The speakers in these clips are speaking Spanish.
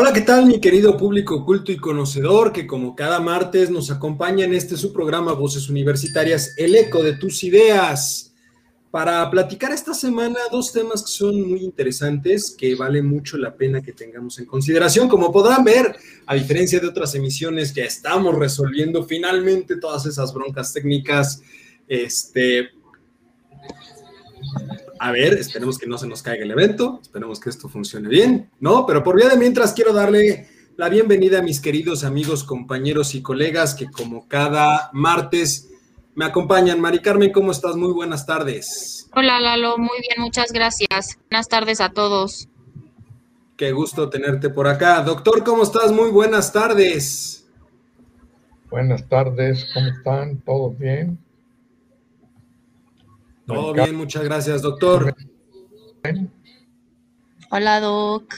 Hola, ¿qué tal mi querido público culto y conocedor que como cada martes nos acompaña en este su programa Voces Universitarias, el eco de tus ideas? Para platicar esta semana dos temas que son muy interesantes, que vale mucho la pena que tengamos en consideración. Como podrán ver, a diferencia de otras emisiones, ya estamos resolviendo finalmente todas esas broncas técnicas. Este, a ver, esperemos que no se nos caiga el evento, esperemos que esto funcione bien, ¿no? Pero por vía de mientras quiero darle la bienvenida a mis queridos amigos, compañeros y colegas que como cada martes me acompañan. Mari Carmen, ¿cómo estás? Muy buenas tardes. Hola Lalo, muy bien, muchas gracias. Buenas tardes a todos. Qué gusto tenerte por acá. Doctor, ¿cómo estás? Muy buenas tardes. Buenas tardes, ¿cómo están? ¿Todos bien? Todo bien, muchas gracias, doctor. Hola, Doc.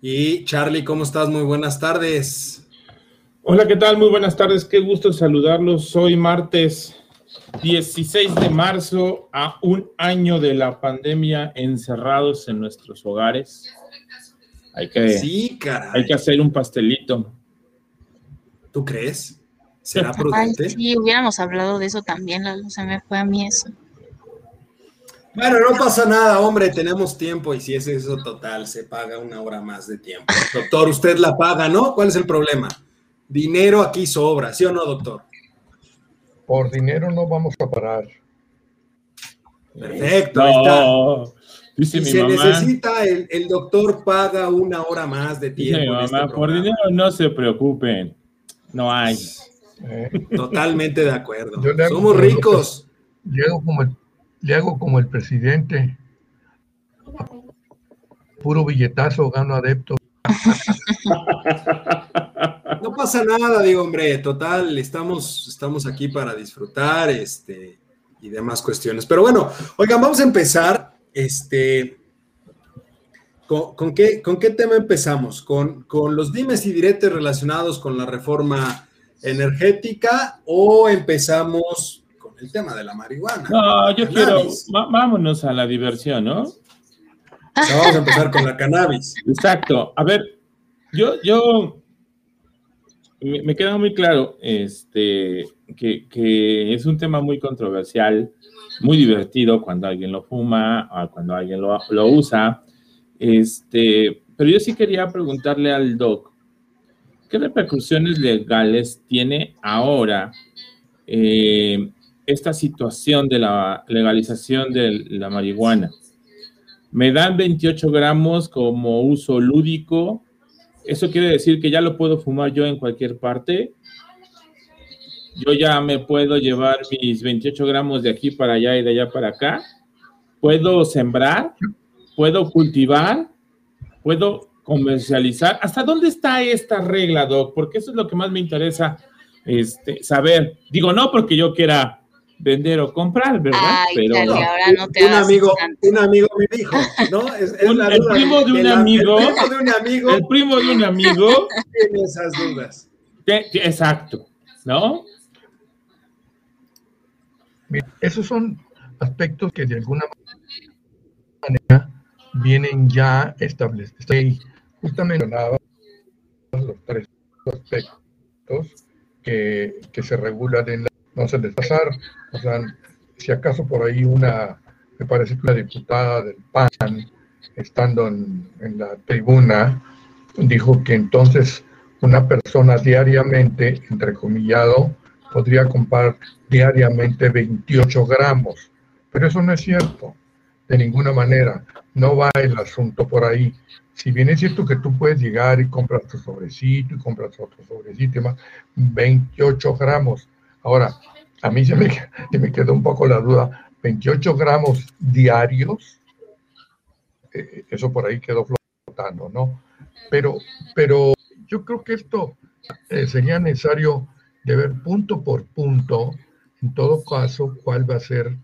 Y Charlie, ¿cómo estás? Muy buenas tardes. Hola, ¿qué tal? Muy buenas tardes, qué gusto saludarlos. Hoy martes 16 de marzo, a un año de la pandemia encerrados en nuestros hogares. Hay que, sí, hay que hacer un pastelito. ¿Tú crees? ¿Será prudente? Ay, sí, hubiéramos hablado de eso también, se me fue a mí eso. Bueno, no pasa nada, hombre, tenemos tiempo y si es eso total, se paga una hora más de tiempo. Doctor, usted la paga, ¿no? ¿Cuál es el problema? Dinero aquí sobra, ¿sí o no, doctor? Por dinero no vamos a parar. Perfecto, ahí está. si se necesita, el, doctor paga una hora más de tiempo. Este por dinero no se preocupen, no hay. Totalmente de acuerdo. Somos ricos. Le hago, como el, le hago como el presidente. Puro billetazo, gano adeptos. No pasa nada, digo, hombre, total, estamos, estamos aquí para disfrutar este, y demás cuestiones. Pero bueno, oigan, vamos a empezar. Este, ¿con, qué, ¿Con qué tema empezamos? Con, con los dimes y diretes relacionados con la reforma energética o empezamos con el tema de la marihuana? No, yo quiero, vámonos a la diversión, ¿no? vamos a empezar con la cannabis. Exacto. A ver, yo, yo me, queda muy claro este, que, es un tema muy controversial, muy divertido cuando alguien lo fuma o cuando alguien lo, lo usa. Este, pero yo sí quería preguntarle al doc, ¿Qué repercusiones legales tiene ahora eh, esta situación de la legalización de la marihuana? Me dan 28 gramos como uso lúdico. ¿Eso quiere decir que ya lo puedo fumar yo en cualquier parte? Yo ya me puedo llevar mis 28 gramos de aquí para allá y de allá para acá. ¿Puedo sembrar? ¿Puedo cultivar? ¿Puedo comercializar. ¿Hasta dónde está esta regla, Doc? Porque eso es lo que más me interesa este, saber. Digo, no porque yo quiera vender o comprar, ¿verdad? Pero ahora no te un, amigo, un amigo me dijo, ¿no? Es, el primo de un amigo. El primo de un amigo. El primo de un amigo. Tiene esas dudas. exacto, ¿no? esos son aspectos que de alguna manera vienen ya establecidos justamente los tres aspectos que, se regulan en la... No se les pasar, o sea, si acaso por ahí una, me parece que una diputada del PAN, estando en, en la tribuna, dijo que entonces una persona diariamente, entrecomillado, podría comprar diariamente 28 gramos. Pero eso no es cierto, de ninguna manera. No va el asunto por ahí si bien es cierto que tú puedes llegar y compras tu sobrecito y compras otro sobrecito y más, 28 gramos. Ahora, a mí se me, me quedó un poco la duda, 28 gramos diarios, eh, eso por ahí quedó flotando, ¿no? Pero, pero yo creo que esto eh, sería necesario de ver punto por punto en todo caso, cuál va a ser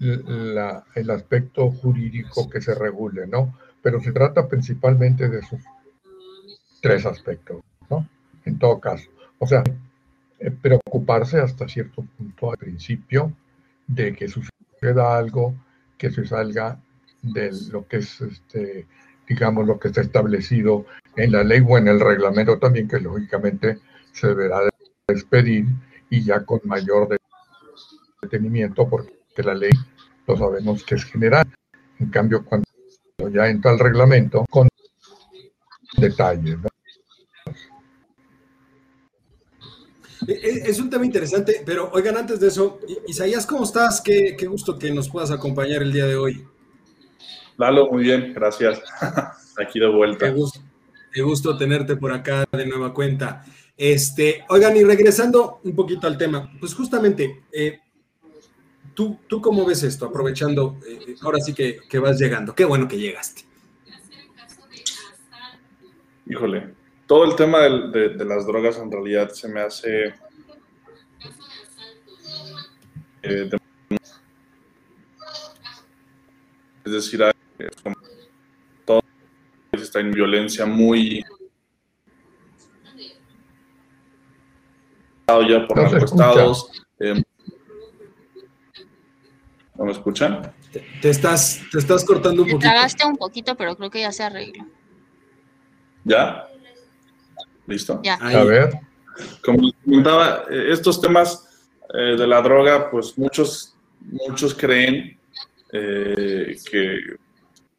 el aspecto jurídico que se regule, ¿no? Pero se trata principalmente de esos tres aspectos, ¿no? En todo caso. O sea, eh, preocuparse hasta cierto punto al principio de que suceda algo que se salga de lo que es, este, digamos, lo que está establecido en la ley o en el reglamento también, que lógicamente se deberá despedir y ya con mayor detenimiento, porque la ley lo sabemos que es general. En cambio, cuando ya entra el reglamento, con detalles. E, e, es un tema interesante, pero oigan, antes de eso, Isaías, ¿cómo estás? Qué, qué gusto que nos puedas acompañar el día de hoy. Lalo, muy bien, gracias. Aquí de vuelta. Qué gusto, qué gusto tenerte por acá de nueva cuenta. Este, oigan, y regresando un poquito al tema, pues justamente, eh, ¿tú, ¿tú cómo ves esto? Aprovechando, eh, ahora sí que, que vas llegando. Qué bueno que llegaste. Híjole, todo el tema de, las drogas en realidad se me hace eh, es decir, todo está en violencia muy ya por los estados. Eh, ¿No me escuchan? Te, estás, te estás cortando un poquito. Te un poquito, pero creo que ya se arregló. ¿Ya? ¿Listo? A ver. Como les comentaba, eh, estos temas eh, de la droga, pues muchos, muchos creen eh, que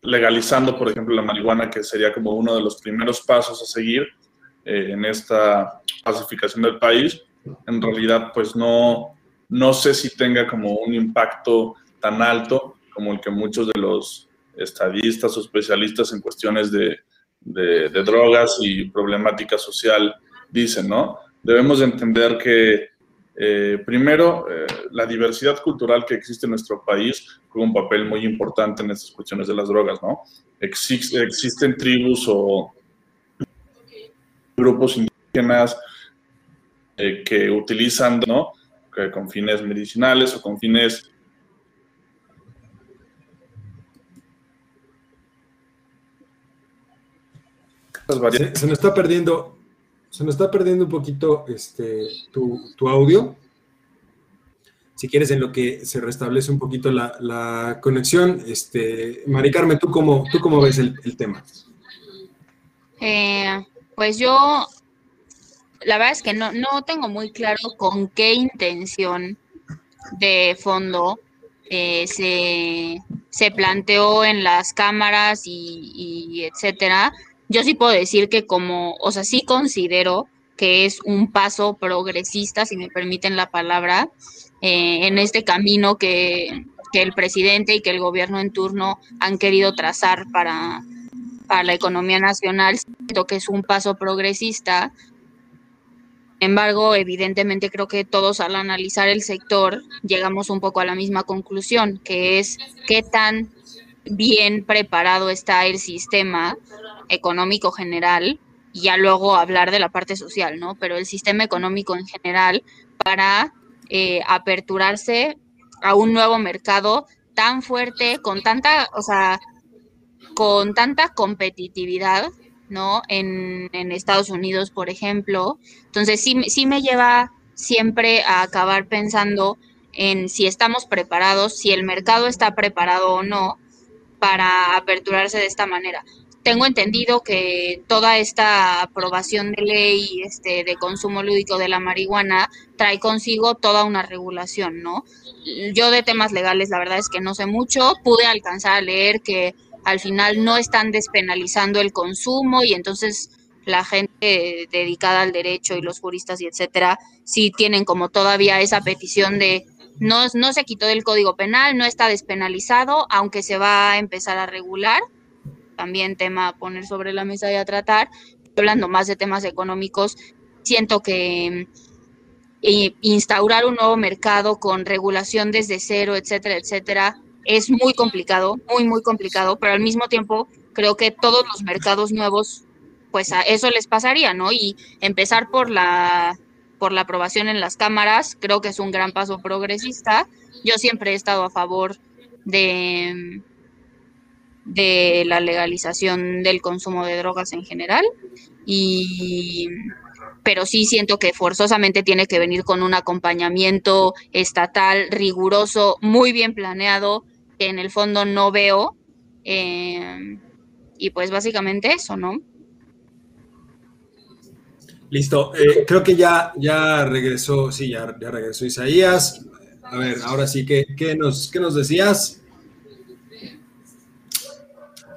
legalizando, por ejemplo, la marihuana, que sería como uno de los primeros pasos a seguir en esta pacificación del país, en realidad, pues no, no sé si tenga como un impacto tan alto como el que muchos de los estadistas o especialistas en cuestiones de, de, drogas y problemática social dicen, ¿no? Debemos entender que, eh, primero, eh, la diversidad cultural que existe en nuestro país juega un papel muy importante en estas cuestiones de las drogas, ¿no? existen tribus o grupos indígenas eh, que utilizan, ¿no? con fines medicinales o con fines Se, se, nos está perdiendo, se nos está perdiendo un poquito este, tu, audio. Si quieres, en lo que se restablece un poquito la, conexión, este, Mari Carmen, ¿tú cómo, tú cómo ves el, tema? Eh, pues yo, la verdad es que no, no tengo muy claro con qué intención de fondo eh, se, se, planteó en las cámaras y, y etcétera, yo sí puedo decir que como, o sea, sí considero que es un paso progresista, si me permiten la palabra, eh, en este camino que, el presidente y que el gobierno en turno han querido trazar para, para la economía nacional. Siento que es un paso progresista. Sin embargo, evidentemente creo que todos al analizar el sector llegamos un poco a la misma conclusión, que es qué tan bien preparado está el sistema económico general y ya luego hablar de la parte social, ¿no? Pero el sistema económico en general para eh, aperturarse a un nuevo mercado tan fuerte, con tanta, o sea, con tanta competitividad, ¿no? En, en Estados Unidos, por ejemplo. Entonces, sí, sí me lleva siempre a acabar pensando en si estamos preparados, si el mercado está preparado o no para aperturarse de esta manera tengo entendido que toda esta aprobación de ley este, de consumo lúdico de la marihuana trae consigo toda una regulación, ¿no? Yo de temas legales la verdad es que no sé mucho, pude alcanzar a leer que al final no están despenalizando el consumo y entonces la gente dedicada al derecho y los juristas y etcétera sí tienen como todavía esa petición de no, no se quitó del código penal, no está despenalizado, aunque se va a empezar a regular también tema a poner sobre la mesa y a tratar. Hablando más de temas económicos, siento que eh, instaurar un nuevo mercado con regulación desde cero, etcétera, etcétera, es muy complicado, muy, muy complicado, pero al mismo tiempo creo que todos los mercados nuevos, pues a eso les pasaría, ¿no? Y empezar por la por la aprobación en las cámaras, creo que es un gran paso progresista. Yo siempre he estado a favor de, la legalización del consumo de drogas en general y pero sí siento que forzosamente tiene que venir con un acompañamiento estatal riguroso, muy bien planeado, que en el fondo no veo. Eh, y pues básicamente eso, ¿no? Listo, eh, creo que ya, ya regresó, sí, ya, ya regresó Isaías. A ver, ahora sí, ¿qué, qué nos, qué nos decías?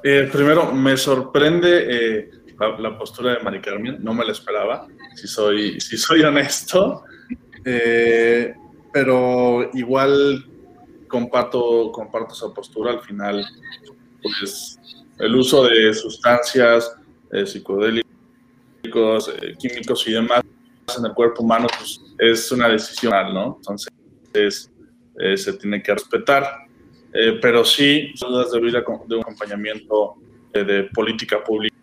Eh, primero, me sorprende eh, la, la, postura de Mari Carmen, no me la esperaba, si soy, si soy honesto, eh, pero igual comparto, comparto esa postura. Al final, pues el uso de sustancias psicodélicas, químicos y demás en el cuerpo humano pues, es una decisión, ¿no? Entonces, se tiene que respetar. Eh, pero sí, dudas de, vida, de un acompañamiento eh, de política pública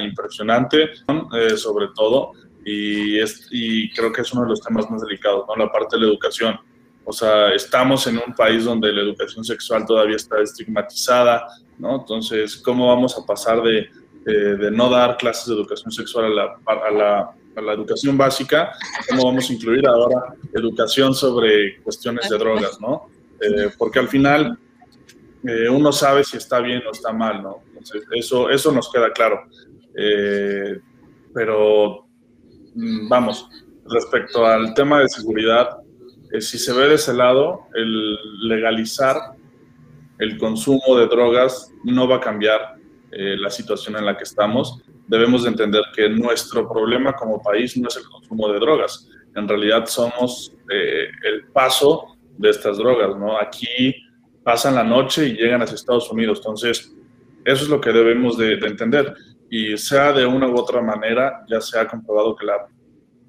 impresionante, eh, sobre todo, y, es, y creo que es uno de los temas más delicados, ¿no? la parte de la educación. O sea, estamos en un país donde la educación sexual todavía está estigmatizada, ¿no? Entonces, ¿cómo vamos a pasar de, de no dar clases de educación sexual a la, a la, a la educación básica? ¿Cómo vamos a incluir ahora educación sobre cuestiones de drogas, ¿no? Eh, porque al final eh, uno sabe si está bien o está mal, ¿no? Entonces, eso, eso nos queda claro. Eh, pero, mm, vamos, respecto al tema de seguridad, si se ve de ese lado, el legalizar el consumo de drogas no va a cambiar la situación en la que estamos. Debemos de entender que nuestro problema como país no es el consumo de drogas. En realidad somos el paso de estas drogas, ¿no? Aquí pasan la noche y llegan a Estados Unidos, entonces eso es lo que debemos de, entender. Y sea de una u otra manera, ya se ha comprobado que la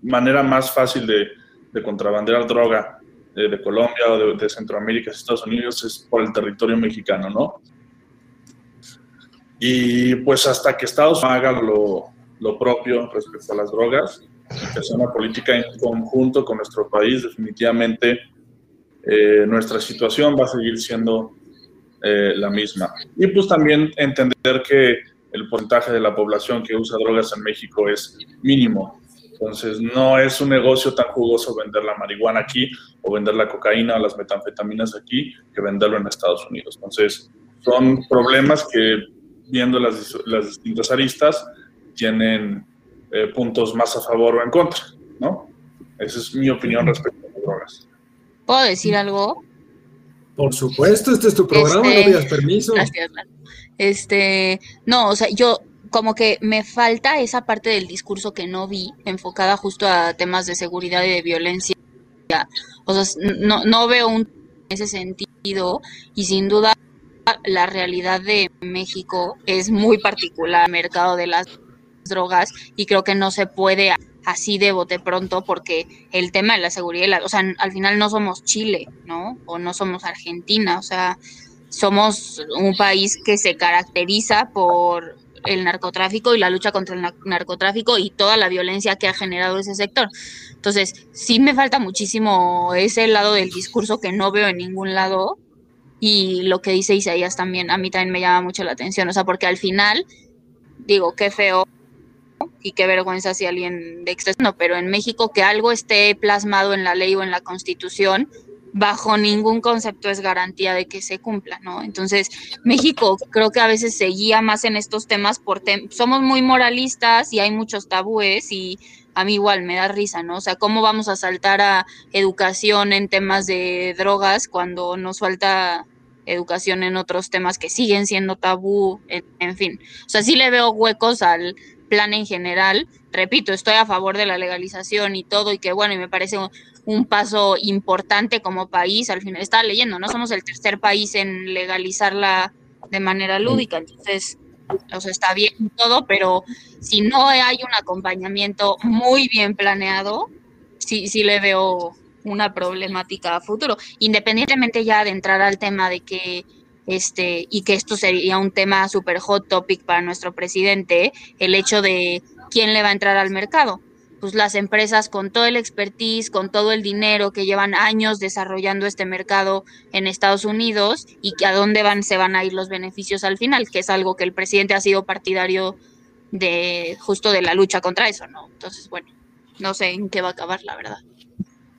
manera más fácil de, de contrabandear droga de, Colombia o de, Centroamérica a Estados Unidos es por el territorio mexicano, ¿no? Y pues hasta que Estados Unidos haga lo, lo propio respecto a las drogas, que sea una política en conjunto con nuestro país, definitivamente eh, nuestra situación va a seguir siendo eh, la misma. Y pues también entender que el porcentaje de la población que usa drogas en México es mínimo. Entonces, no es un negocio tan jugoso vender la marihuana aquí o vender la cocaína o las metanfetaminas aquí que venderlo en Estados Unidos. Entonces, son problemas que, viendo las, las distintas aristas, tienen eh, puntos más a favor o en contra, ¿no? Esa es mi opinión respecto a las drogas. ¿Puedo decir algo? Por supuesto, este es tu programa, no pidas permiso. Gracias. Este, no, o sea, yo como que me falta esa parte del discurso que no vi, enfocada justo a temas de seguridad y de violencia. O sea, no, no veo un en ese sentido y sin duda la realidad de México es muy particular, el mercado de las drogas y creo que no se puede así de bote pronto porque el tema de la seguridad, o sea, al final no somos Chile, ¿no? O no somos Argentina, o sea, somos un país que se caracteriza por el narcotráfico y la lucha contra el narcotráfico y toda la violencia que ha generado ese sector. Entonces, sí me falta muchísimo ese lado del discurso que no veo en ningún lado y lo que dice Isaías también, a mí también me llama mucho la atención, o sea, porque al final, digo, qué feo y qué vergüenza si alguien de externo, pero en México que algo esté plasmado en la ley o en la constitución, bajo ningún concepto es garantía de que se cumpla, ¿no? Entonces, México creo que a veces se guía más en estos temas por somos muy moralistas y hay muchos tabúes y a mí igual me da risa, ¿no? O sea, ¿cómo vamos a saltar a educación en temas de drogas cuando nos falta educación en otros temas que siguen siendo tabú, en, en fin? O sea, sí le veo huecos al plan en general. Repito, estoy a favor de la legalización y todo, y que bueno, y me parece un, paso importante como país. Al final, estaba leyendo, ¿no? Somos el tercer país en legalizarla de manera lúdica, entonces, o sea, está bien todo, pero si no hay un acompañamiento muy bien planeado, sí, sí le veo una problemática a futuro, independientemente ya de entrar al tema de que este, y que esto sería un tema super hot topic para nuestro presidente, el hecho de quién le va a entrar al mercado. pues las empresas con todo el expertise, con todo el dinero que llevan años desarrollando este mercado en Estados Unidos y que a dónde van se van a ir los beneficios al final, que es algo que el presidente ha sido partidario de justo de la lucha contra eso, ¿no? Entonces, bueno, no sé en qué va a acabar, la verdad.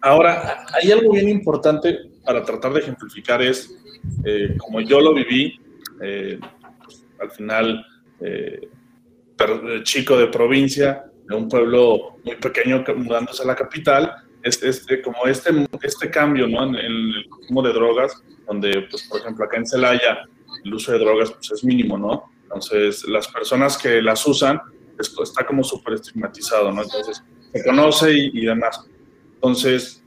Ahora, hay algo bien importante para tratar de ejemplificar es, eh, como yo lo viví, eh, al final, eh, chico de provincia, de un pueblo muy pequeño mudándose a la capital, este, este, como este, este cambio ¿no? en, el consumo de drogas, donde, pues, por ejemplo, acá en Celaya el uso de drogas pues, es mínimo, ¿no? Entonces, las personas que las usan, esto está como súper estigmatizado, ¿no? Entonces, se conoce y, demás. Entonces,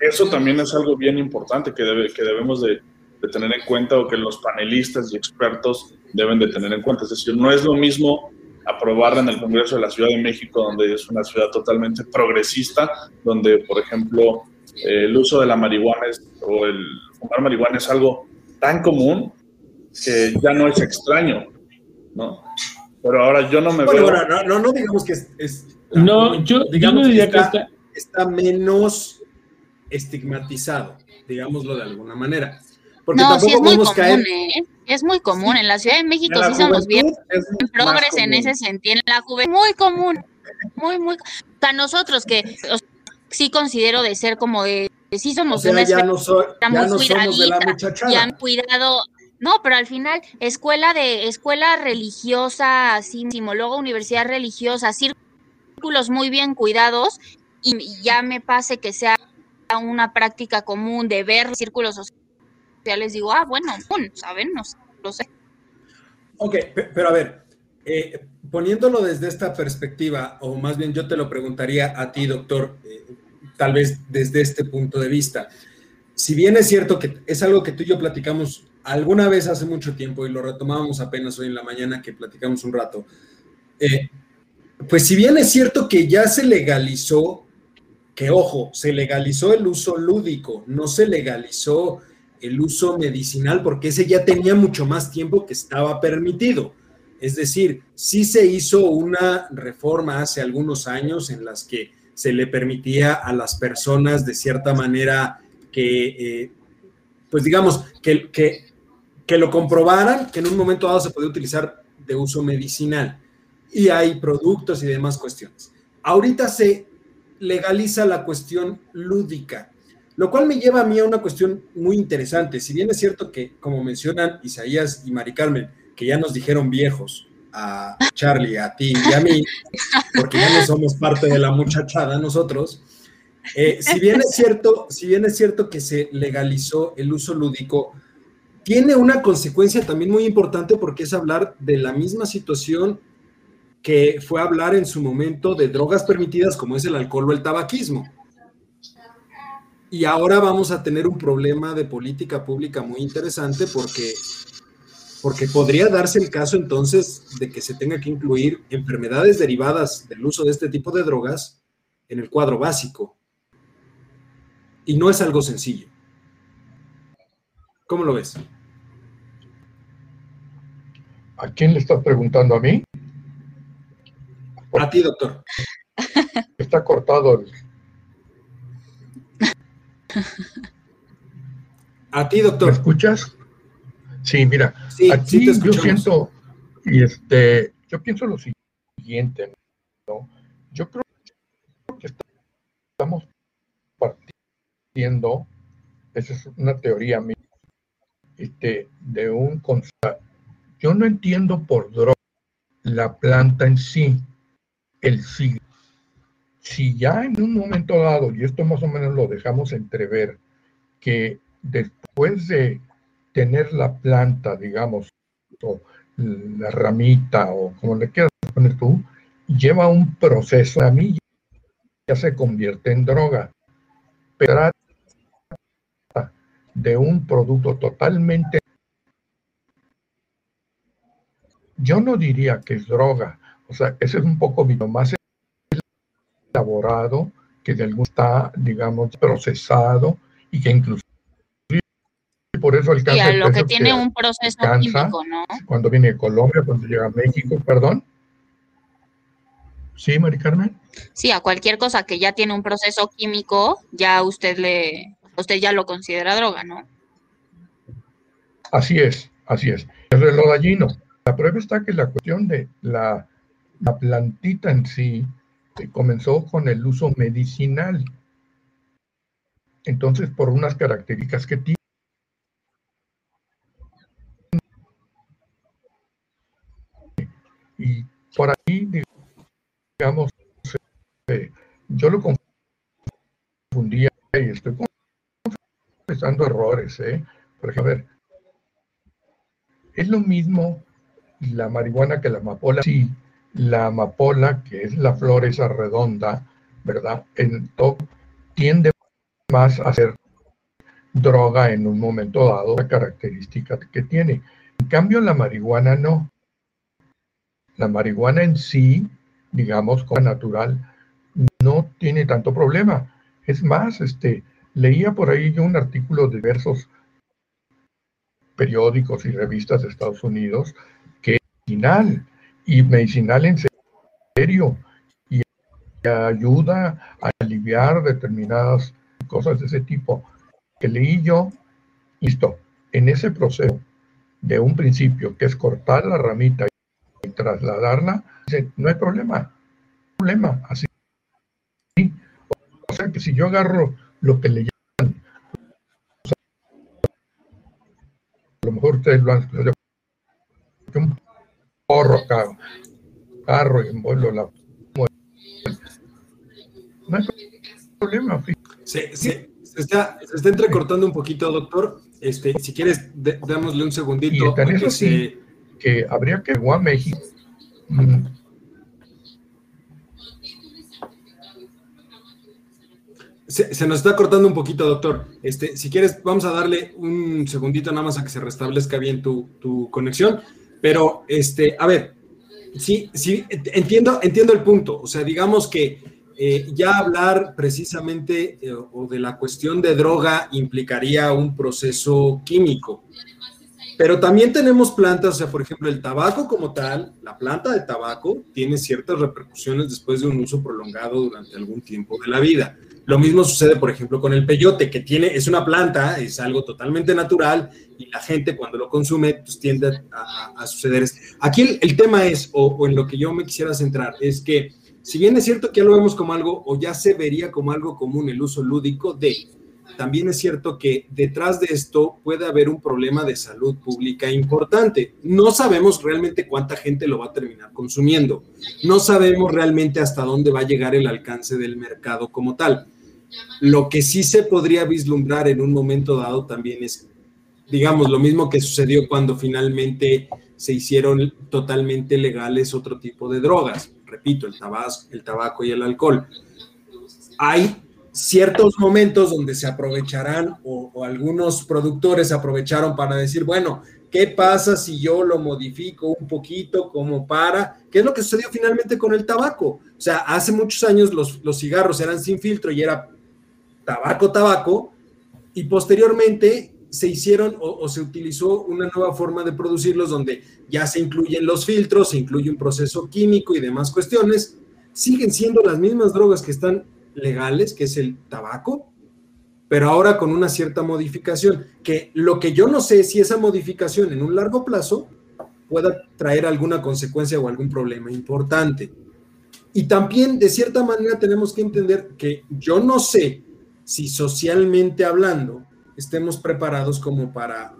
eso también es algo bien importante que, debe, que debemos de, de, tener en cuenta o que los panelistas y expertos deben de tener en cuenta. Es decir, no es lo mismo aprobarla en el Congreso de la Ciudad de México, donde es una ciudad totalmente progresista, donde, por ejemplo, el uso de la marihuana o el fumar marihuana es algo tan común que ya no es extraño, ¿no? Pero ahora yo no me veo... no, no, no, digamos que es... no, yo, digamos diría que, está, está menos estigmatizado, digámoslo de alguna manera. Porque no, sí es muy común, caer... ¿eh? Es muy común. En la Ciudad de México sí somos bien progres en ese sentido. En la juventud, muy común. Muy, muy. O sea, nosotros que sí considero de ser como de. Sí somos una ya no, ya no somos de la muchachada. han cuidado. No, pero al final, escuela de escuela religiosa, así, luego universidad religiosa, círculos muy bien cuidados, y ya me pase que sea una práctica común de ver círculos sociales digo, ah, bueno, ¿saben? No lo sé. Ok, pero a ver, eh, poniéndolo desde esta perspectiva, o más bien yo te lo preguntaría a ti, doctor, eh, tal vez desde este punto de vista. Si bien es cierto que es algo que tú y yo platicamos alguna vez hace mucho tiempo y lo retomábamos apenas hoy en la mañana que platicamos un rato, eh, pues si bien es cierto que ya se legalizó, que ojo, se legalizó el uso lúdico, no se legalizó el uso medicinal porque ese ya tenía mucho más tiempo que estaba permitido. Es decir, sí se hizo una reforma hace algunos años en las que se le permitía a las personas de cierta manera que, eh, pues digamos, que, que, que lo comprobaran, que en un momento dado se podía utilizar de uso medicinal. Y hay productos y demás cuestiones. Ahorita se legaliza la cuestión lúdica. Lo cual me lleva a mí a una cuestión muy interesante. Si bien es cierto que, como mencionan Isaías y Mari Carmen, que ya nos dijeron viejos a Charlie, a ti y a mí, porque ya no somos parte de la muchachada nosotros, eh, si, bien es cierto, si bien es cierto que se legalizó el uso lúdico, tiene una consecuencia también muy importante porque es hablar de la misma situación que fue hablar en su momento de drogas permitidas como es el alcohol o el tabaquismo. Y ahora vamos a tener un problema de política pública muy interesante porque, porque podría darse el caso entonces de que se tenga que incluir enfermedades derivadas del uso de este tipo de drogas en el cuadro básico. Y no es algo sencillo. ¿Cómo lo ves? ¿A quién le estás preguntando? ¿A mí? A ti, doctor. Está cortado el A ti, doctor. ¿Me escuchas? Sí, mira, aquí yo siento, y este, yo pienso lo siguiente, ¿no? Yo creo que estamos partiendo, esa es una teoría mía, este, de un yo no entiendo por droga la planta en sí, el siglo si ya en un momento dado, y esto más o menos lo dejamos entrever, que después de tener la planta, digamos, o la ramita, o como le quieras poner tú, lleva un proceso, a mí ya se convierte en droga. Pero de un producto totalmente... Yo no diría que es droga, o sea, ese es un poco mi más elaborado, que de algún está, digamos, procesado y que incluso por eso alcanza. Y lo que tiene un proceso químico, ¿no? Cuando viene de Colombia, cuando llega a México, perdón. ¿Sí, Mari Carmen? Sí, a cualquier cosa que ya tiene un proceso químico, ya usted le, usted ya lo considera droga, ¿no? Así es, así es. El reloj gallino. La prueba está que la cuestión de la, la plantita en sí eh, comenzó con el uso medicinal. Entonces, por unas características que tiene. Y por ahí, digamos, eh, yo lo confundía y estoy confesando errores, ¿eh? Por ejemplo, a ver, es lo mismo la marihuana que la amapola. Sí, la amapola, que es la flor esa redonda, ¿verdad? En todo, tiende más a ser droga en un momento dado, la característica que tiene. En cambio, la marihuana no. La marihuana en sí, digamos, como natural, no tiene tanto problema. Es más, este, leía por ahí yo un artículo de diversos periódicos y revistas de Estados Unidos que es medicinal y medicinal en serio y ayuda a aliviar determinadas cosas de ese tipo que leí yo, listo, en ese proceso de un principio que es cortar la ramita y trasladarla, no hay problema, problema, así. O sea que si yo agarro lo que le llaman, a lo mejor ustedes lo han porro acá, carro y envuelvo la no hay problema. Se, se, está, se, está, entrecortando un poquito, doctor. Este, si quieres, de, un segundito. Y eso sí, que habría que a México. Mm. Se, se, nos está cortando un poquito, doctor. Este, si quieres, vamos a darle un segundito nada más a que se restablezca bien tu, tu conexión. Pero, este, a ver, sí, sí, entiendo, entiendo el punto. O sea, digamos que eh, ya hablar precisamente eh, o de la cuestión de droga implicaría un proceso químico. Pero también tenemos plantas, o sea, por ejemplo, el tabaco como tal, la planta de tabaco tiene ciertas repercusiones después de un uso prolongado durante algún tiempo de la vida. Lo mismo sucede, por ejemplo, con el peyote, que tiene, es una planta, es algo totalmente natural y la gente cuando lo consume pues, tiende a, suceder. Aquí el, el tema es, o, o en lo que yo me quisiera centrar, es que si bien es cierto que ya lo vemos como algo o ya se vería como algo común el uso lúdico de, también es cierto que detrás de esto puede haber un problema de salud pública importante. No sabemos realmente cuánta gente lo va a terminar consumiendo. No sabemos realmente hasta dónde va a llegar el alcance del mercado como tal. Lo que sí se podría vislumbrar en un momento dado también es, digamos, lo mismo que sucedió cuando finalmente se hicieron totalmente legales otro tipo de drogas repito, el tabaco, el tabaco y el alcohol. Hay ciertos momentos donde se aprovecharán o, algunos productores aprovecharon para decir, bueno, ¿qué pasa si yo lo modifico un poquito como para? ¿Qué es lo que sucedió finalmente con el tabaco? O sea, hace muchos años los, los cigarros eran sin filtro y era tabaco, tabaco, y posteriormente se hicieron o, o, se utilizó una nueva forma de producirlos donde ya se incluyen los filtros, se incluye un proceso químico y demás cuestiones. Siguen siendo las mismas drogas que están legales, que es el tabaco, pero ahora con una cierta modificación, que lo que yo no sé es si esa modificación en un largo plazo pueda traer alguna consecuencia o algún problema importante. Y también, de cierta manera, tenemos que entender que yo no sé si socialmente hablando, estemos preparados como para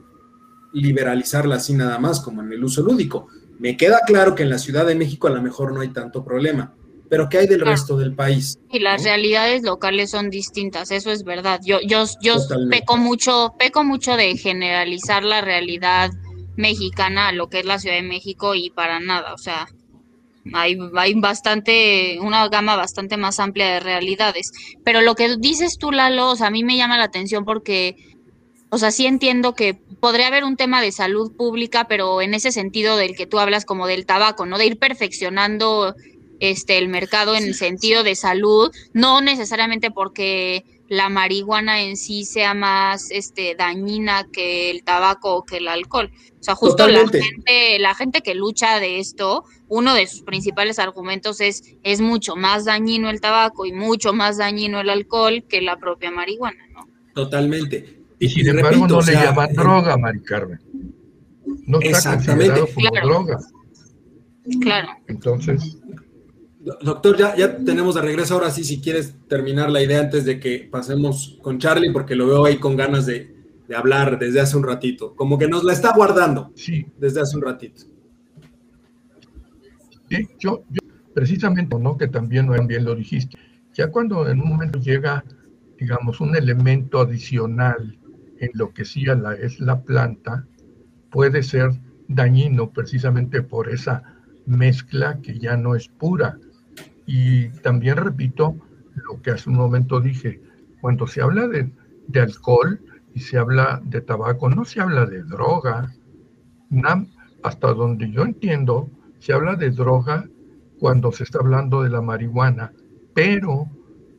liberalizarla así nada más, como en el uso lúdico. Me queda claro que en la Ciudad de México a lo mejor no hay tanto problema, pero ¿qué hay del claro. resto del país? Y las ¿no? realidades locales son distintas, eso es verdad. Yo, yo, yo peco mucho, peco mucho de generalizar la realidad mexicana a lo que es la Ciudad de México y para nada, o sea, hay, hay bastante, una gama bastante más amplia de realidades. Pero lo que dices tú, Lalo, o sea, a mí me llama la atención porque o sea, sí entiendo que podría haber un tema de salud pública, pero en ese sentido del que tú hablas como del tabaco, ¿no? De ir perfeccionando este el mercado en el sentido de salud, no necesariamente porque la marihuana en sí sea más este, dañina que el tabaco o que el alcohol. O sea, justo la gente, la gente que lucha de esto, uno de sus principales argumentos es es mucho más dañino el tabaco y mucho más dañino el alcohol que la propia marihuana, ¿no? Totalmente. Y, sin embargo no le llaman droga, Mari Carmen. No está considerado como droga. Claro. Entonces, Doctor, ya, ya tenemos de regreso. Ahora sí, si quieres terminar la idea antes de que pasemos con Charlie, porque lo veo ahí con ganas de, hablar desde hace un ratito. Como que nos la está guardando sí. desde hace un ratito. Sí, yo, yo precisamente, ¿no? Que también, bien lo dijiste. Ya cuando en un momento llega, digamos, un elemento adicional en lo que sí la, es la planta, puede ser dañino precisamente por esa mezcla que ya no es pura y también repito lo que hace un momento dije, cuando se habla de, alcohol y se habla de tabaco, no se habla de droga. hasta donde yo entiendo, se habla de droga cuando se está hablando de la marihuana, pero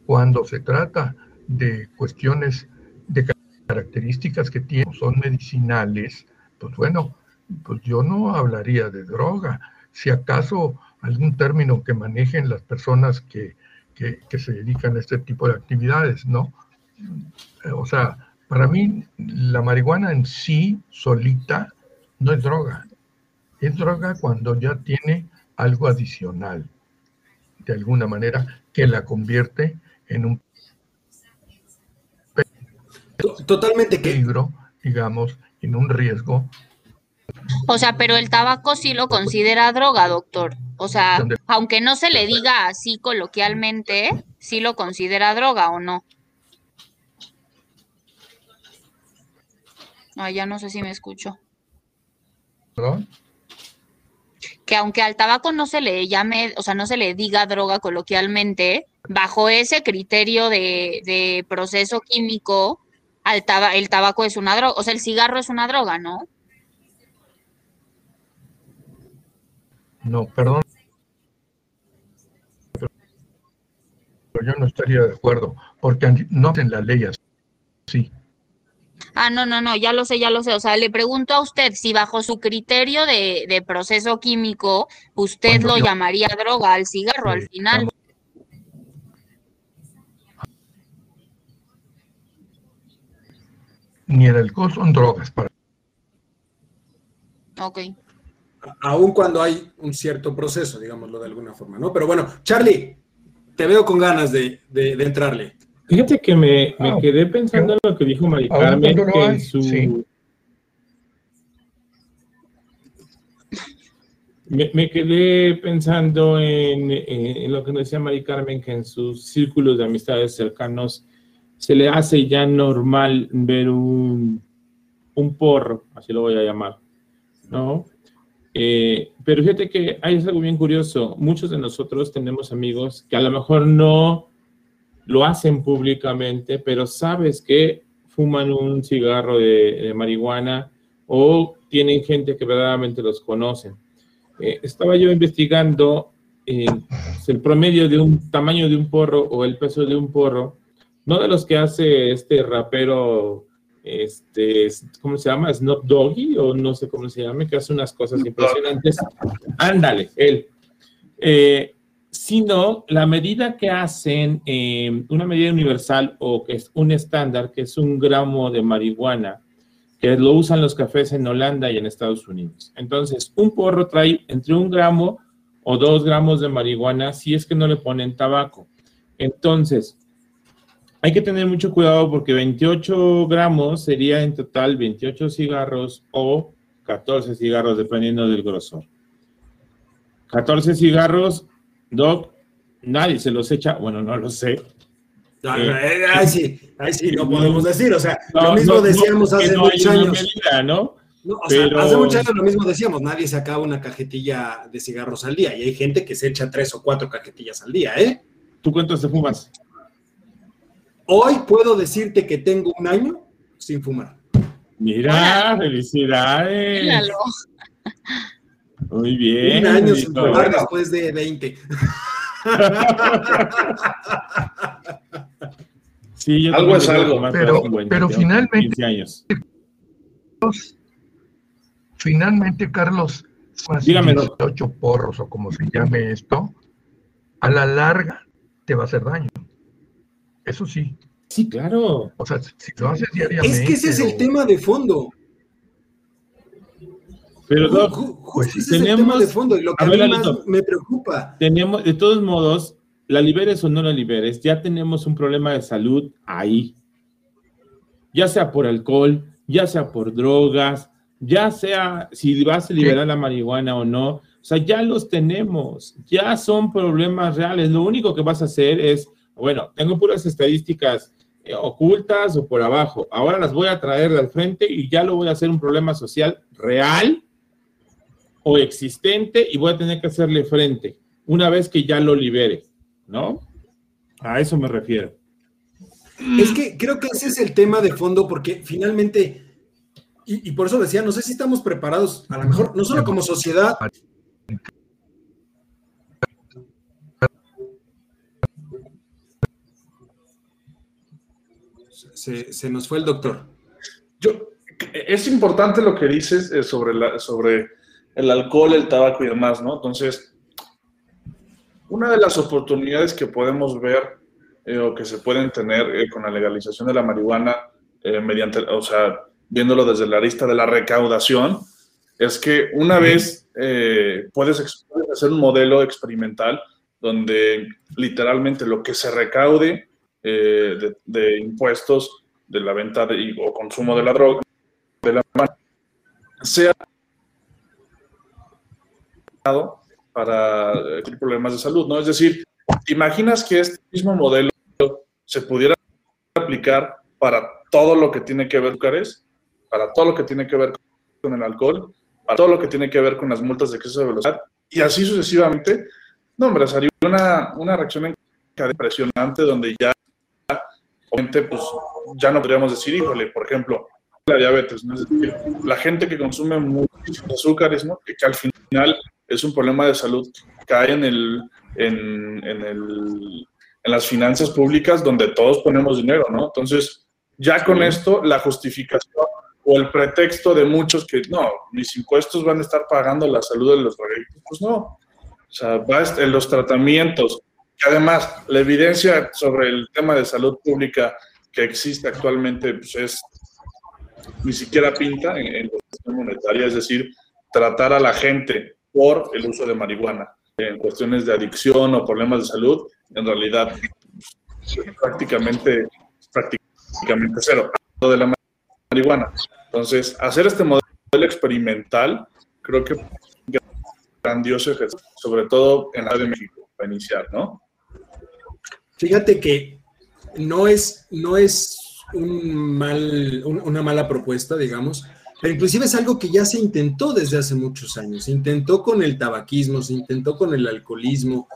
cuando se trata de cuestiones de características que tienen, son medicinales, pues bueno, pues yo no hablaría de droga. Si acaso algún término que manejen las personas que, se dedican a este tipo de actividades, ¿no? O sea, para mí la marihuana en sí, solita, no es droga. Es droga cuando ya tiene algo adicional, de alguna manera, que la convierte en un totalmente peligro, digamos, en un riesgo o sea, pero el tabaco sí lo considera droga, doctor. O sea, aunque no se le diga así coloquialmente, sí lo considera droga o no. Ay, ya no sé si me escucho. ¿Perdón? Que aunque al tabaco no se le llame, o sea, no se le diga droga coloquialmente, bajo ese criterio de, de proceso químico, al el tabaco es una droga, o sea, el cigarro es una droga, ¿no? No, perdón. Pero yo no estaría de acuerdo, porque no en la ley así. Ah, no, no, no, ya lo sé, ya lo sé. O sea, le pregunto a usted si bajo su criterio de, proceso químico, usted lo llamaría droga al cigarro al final. Ni el alcohol son drogas para. Ok aun cuando hay un cierto proceso, digámoslo de alguna forma, ¿no? Pero bueno, Charlie, te veo con ganas de, entrarle. Fíjate que me, ah, quedé pensando en lo que dijo Mari Carmen, que en su... Me, quedé pensando en, lo que nos decía Mari Carmen, que en sus círculos de amistades cercanos se le hace ya normal ver un, un porro, así lo voy a llamar, ¿no? Eh, pero fíjate que hay algo bien curioso. Muchos de nosotros tenemos amigos que a lo mejor no lo hacen públicamente, pero sabes que fuman un cigarro de, marihuana o tienen gente que verdaderamente los conoce. Eh, estaba yo investigando eh, el promedio de un tamaño de un porro o el peso de un porro, no de los que hace este rapero este, ¿cómo se llama? Snoop Doggy, o no sé cómo se llama, que hace unas cosas impresionantes. Ándale, él. Eh, sino la medida que hacen, eh, una medida universal o que es un estándar, que es un gramo de marihuana, que lo usan los cafés en Holanda y en Estados Unidos. Entonces, un porro trae entre un gramo o dos gramos de marihuana si es que no le ponen tabaco. Entonces, hay que tener mucho cuidado porque 28 gramos sería en total 28 cigarros o 14 cigarros, dependiendo del grosor. 14 cigarros, Doc, nadie se los echa, bueno, no lo sé. Ah, eh, eh, ahí sí, ahí sí, no podemos decir, o sea, lo mismo decíamos hace muchos años. ¿no? o sea, hace muchos años lo mismo decíamos, nadie se acaba una cajetilla de cigarros al día y hay gente que se echa tres o cuatro cajetillas al día, ¿eh? ¿Tú cuántos te fumas? Hoy puedo decirte que tengo un año sin fumar. Mira, felicidades. Míralo. Muy bien. Un año sin fumar después de 20. Sí, yo Algo es algo. Pero- pero finalmente- 15 años. Finalmente, Carlos, Dígame, doc. 18 porros o como se llame esto, a la larga te va a hacer daño. Eso sí. Sí, claro. O sea, si lo haces diariamente. Es que ese es el o- tema de fondo. Pero justo pues, ese es el tenemos- tema de fondo y lo que a a, ver, mí más Lalito. me preocupa. tenemos, de todos modos, la liberes o no la liberes, ya tenemos un problema de salud ahí. Ya sea por alcohol, ya sea por drogas, ya sea si vas a liberar la marihuana o no. O sea, ya los tenemos, ya son problemas reales. Lo único que vas a hacer es, bueno, tengo puras estadísticas eh, ocultas o por abajo. Ahora las voy a traer al frente y ya lo voy a hacer un problema social real o existente y voy a tener que hacerle frente una vez que ya lo libere, ¿no? A eso me refiero. Es que creo que ese es el tema de fondo, porque finalmente, y, y por eso decía, no sé si estamos preparados, a lo mejor, no solo como sociedad. Se, se nos fue el doctor. Yo, es importante lo que dices eh, sobre, la, sobre el alcohol, el tabaco y demás, ¿no? Entonces, una de las oportunidades que podemos ver eh, o que se pueden tener eh, con la legalización de la marihuana, eh, mediante, o sea, viéndolo desde la lista de la recaudación, es que una vez puedes hacer un modelo experimental donde literalmente lo que se recaude eh, de, impuestos de la venta de, o consumo de la droga, de la sea para eh, problemas de salud, ¿no? Es decir, ¿te imaginas que este mismo modelo se pudiera aplicar para todo lo que tiene que ver con azúcares, para todo lo que tiene que ver con el alcohol, para todo lo que tiene que ver con las multas de exceso de velocidad, y así sucesivamente? No, hombre, sería una, una reacción impresionante donde ya, obviamente, pues, ya no podríamos decir, híjole, por ejemplo, la diabetes, ¿no? Es decir, la gente que consume muchísimos azúcares, ¿no? Que, que al final es un problema de salud que cae en, el, en, en, el, en las finanzas públicas donde todos ponemos dinero, ¿no? Entonces, ya con esto, la justificación o el pretexto de muchos que, no, mis impuestos van a estar pagando la salud de los drogadictos, pues no. O sea, va a est- en los tratamientos, además la evidencia sobre el tema de salud pública que existe actualmente, pues es ni siquiera pinta en, en cuestión monetaria, es decir, tratar a la gente por el uso de marihuana en cuestiones de adicción o problemas de salud, en realidad prácticamente, prácticamente cero de la marihuana. Entonces, hacer este modelo experimental, creo que grandioso ejercicio, sobre todo en la de México, para iniciar, ¿no? Fíjate que no es, no es una mala propuesta, digamos, pero inclusive es algo que ya se intentó desde hace muchos años. Se intentó con el tabaquismo, se intentó con el alcoholismo,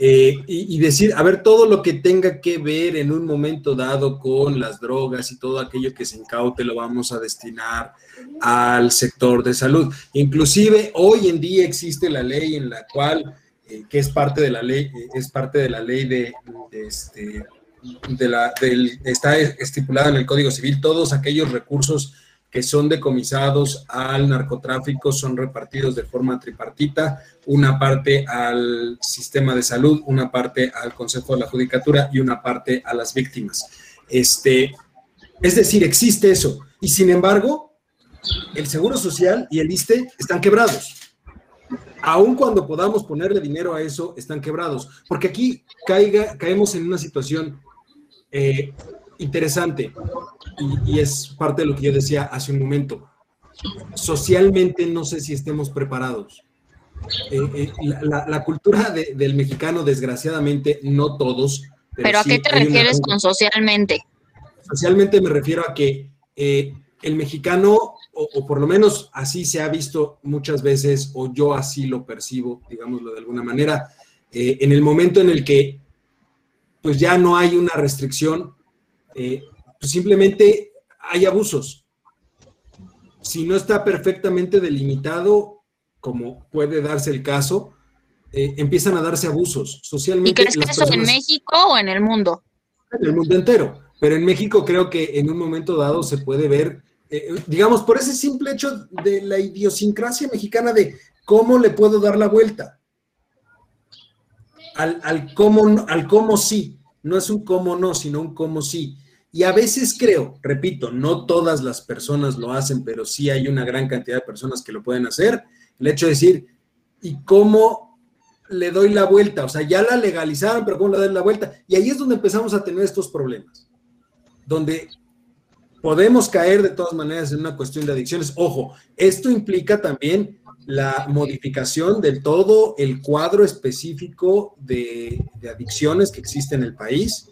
eh, y, y decir, a ver, todo lo que tenga que ver en un momento dado con las drogas y todo aquello que se incaute lo vamos a destinar al sector de salud. Inclusive hoy en día existe la ley en la cual, eh, que es parte de la ley, eh, es parte de la ley de, este, de la, del, está estipulada en el Código Civil, todos aquellos recursos que son decomisados al narcotráfico son repartidos de forma tripartita, una parte al sistema de salud, una parte al Consejo de la Judicatura y una parte a las víctimas. Este, es decir, existe eso. Y sin embargo, el Seguro Social y el ISTE están quebrados. Aun cuando podamos ponerle dinero a eso, están quebrados. Porque aquí caiga, caemos en una situación eh, interesante y, y es parte de lo que yo decía hace un momento. Socialmente no sé si estemos preparados. Eh, eh, la, la- la cultura de- del mexicano, desgraciadamente, no todos. ¿Pero a sí qué te una refieres con socialmente? Socialmente me refiero a que eh, el mexicano, o, o por lo menos así se ha visto muchas veces, o yo así lo percibo, digámoslo de alguna manera, eh, en el momento en el que pues ya no hay una restricción, eh, pues simplemente hay abusos. Si no está perfectamente delimitado, como puede darse el caso, eh, empiezan a darse abusos ¿Y socialmente. crees que eso en personas- México o en el mundo? en el mundo entero. pero en México creo que en un momento dado se puede ver, eh, digamos, por ese simple hecho de la idiosincrasia mexicana de cómo le puedo dar la vuelta al, al, cómo, al cómo sí. No es un cómo no, sino un cómo sí. Y a veces creo, repito, no todas las personas lo hacen, pero sí hay una gran cantidad de personas que lo pueden hacer. El hecho de decir, ¿y cómo le doy la vuelta? O sea, ya la legalizaron, pero ¿cómo le doy la vuelta? Y ahí es donde empezamos a tener estos problemas, donde podemos caer de todas maneras en una cuestión de adicciones. Ojo, esto implica también la modificación del todo el cuadro específico de, de adicciones que existe en el país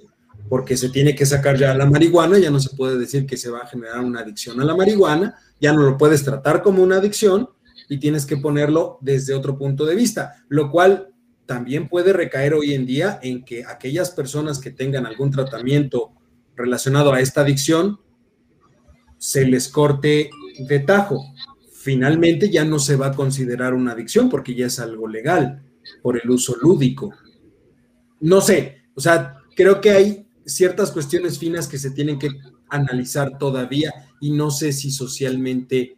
porque se tiene que sacar ya la marihuana, ya no se puede decir que se va a generar una adicción a la marihuana, ya no lo puedes tratar como una adicción y tienes que ponerlo desde otro punto de vista, lo cual también puede recaer hoy en día en que aquellas personas que tengan algún tratamiento relacionado a esta adicción se les corte de tajo. Finalmente ya no se va a considerar una adicción porque ya es algo legal por el uso lúdico. No sé, o sea, creo que hay ciertas cuestiones finas que se tienen que analizar todavía y no sé si socialmente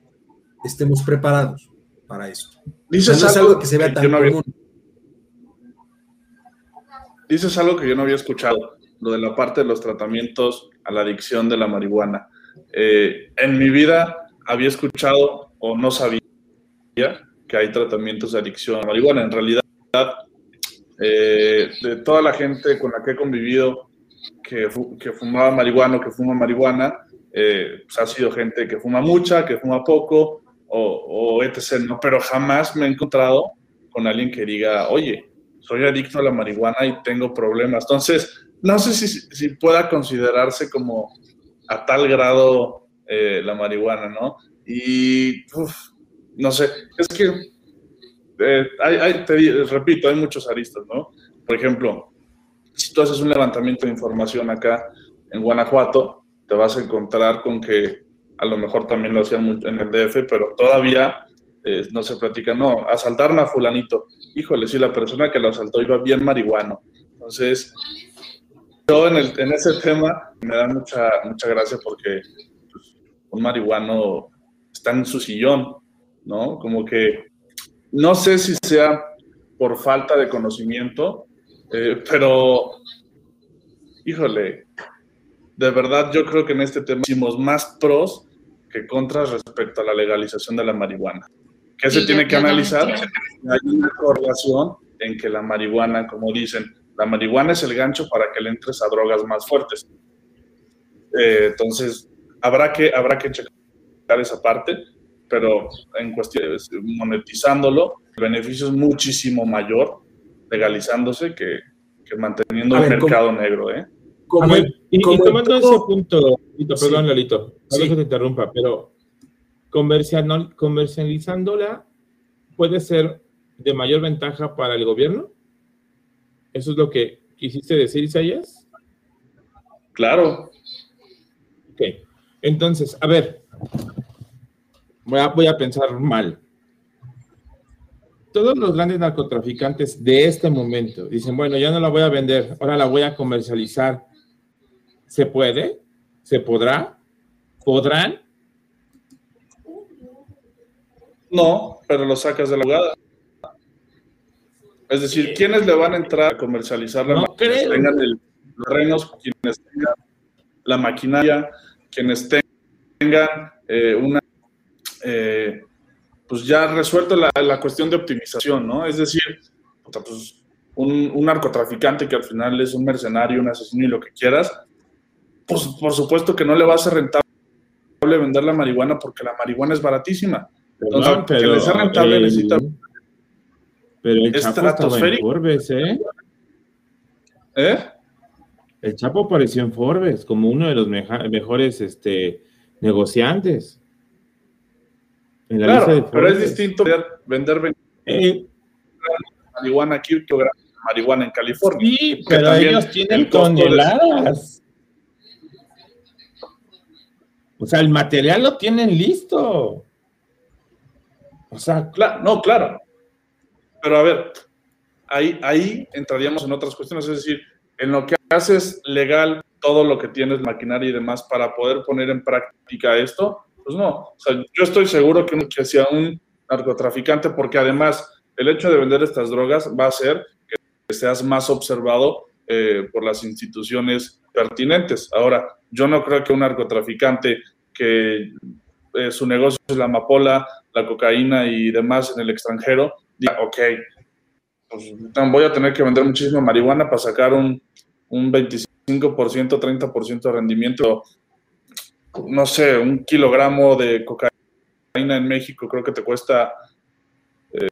estemos preparados para esto. Dices algo, que se vea tan común. Dices algo que yo no había escuchado, lo de la parte de los tratamientos a la adicción de la marihuana. Eh, en mi vida había escuchado o no sabía que hay tratamientos de adicción a marihuana. En realidad, eh, de toda la gente con la que he convivido, que, que fumaba marihuana o que fuma marihuana, eh, pues ha sido gente que fuma mucha, que fuma poco, o, o etc. ¿no? Pero jamás me he encontrado con alguien que diga, oye, soy adicto a la marihuana y tengo problemas. Entonces, no sé si, si pueda considerarse como a tal grado eh, la marihuana, ¿no? Y, no sé, es que, eh, hay, hay, te repito, hay muchos aristas, ¿no? Por ejemplo, si tú haces un levantamiento de información acá en Guanajuato, te vas a encontrar con que a lo mejor también lo hacían en el DF, pero todavía eh, no se platica, no, asaltaron a fulanito. Híjole, si la persona que lo asaltó iba bien marihuano. Entonces, yo en, el, en ese tema me da mucha, mucha gracia porque pues, un marihuano está en su sillón, ¿no? Como que no sé si sea por falta de conocimiento eh, pero, híjole, de verdad yo creo que en este tema hicimos más pros que contras respecto a la legalización de la marihuana. ¿Qué se tiene que analizar? Hay una correlación en que la marihuana, como dicen, la marihuana es el gancho para que le entres a drogas más fuertes. Eh, entonces, habrá que, habrá que checar esa parte, pero en cuestión, monetizándolo, el beneficio es muchísimo mayor legalizándose que, manteniendo el mercado negro, ¿eh? y, tomando ese punto, perdón, Lalito, a que te interrumpa, pero comercializándola puede ser de mayor ventaja para el gobierno. ¿Eso es lo que quisiste decir, Isaías? Claro. Ok. Entonces, a ver, voy a, voy a pensar mal todos los grandes narcotraficantes de este momento dicen, bueno, ya no la voy a vender, ahora la voy a comercializar. ¿Se puede? ¿Se podrá? ¿Podrán? No, pero lo sacas de la jugada. Es decir, ¿quiénes le van a entrar a comercializar la no Quienes tengan los renos, quienes tengan la maquinaria, quienes tengan eh, una eh, pues ya resuelto la, la cuestión de optimización, ¿no? Es decir, pues un, un, narcotraficante que al final es un mercenario, un asesino y lo que quieras, pues por supuesto que no le va a ser rentable vender la marihuana porque la marihuana es baratísima. Entonces, pero, que le sea rentable necesita... Pero el Chapo estaba en Forbes, ¿eh? ¿Eh? El Chapo apareció en Forbes como uno de los mejores este, negociantes claro, pero es distinto vender, eh, marihuana aquí que marihuana en California. Sí, pero ellos tienen toneladas. O sea, el material lo tienen listo. O sea, claro, no, claro. Pero a ver, ahí, ahí entraríamos en otras cuestiones, es decir, en lo que haces legal todo lo que tienes, maquinaria y demás, para poder poner en práctica esto, pues no. O sea, yo estoy seguro que, que sea un narcotraficante, porque además el hecho de vender estas drogas va a hacer que seas más observado eh, por las instituciones pertinentes. Ahora, yo no creo que un narcotraficante que eh, su negocio es la amapola, la cocaína y demás en el extranjero, diga, ok, pues, voy a tener que vender muchísima marihuana para sacar un, un 25%, 30% de rendimiento. No sé, un kilogramo de cocaína en México creo que te cuesta, eh,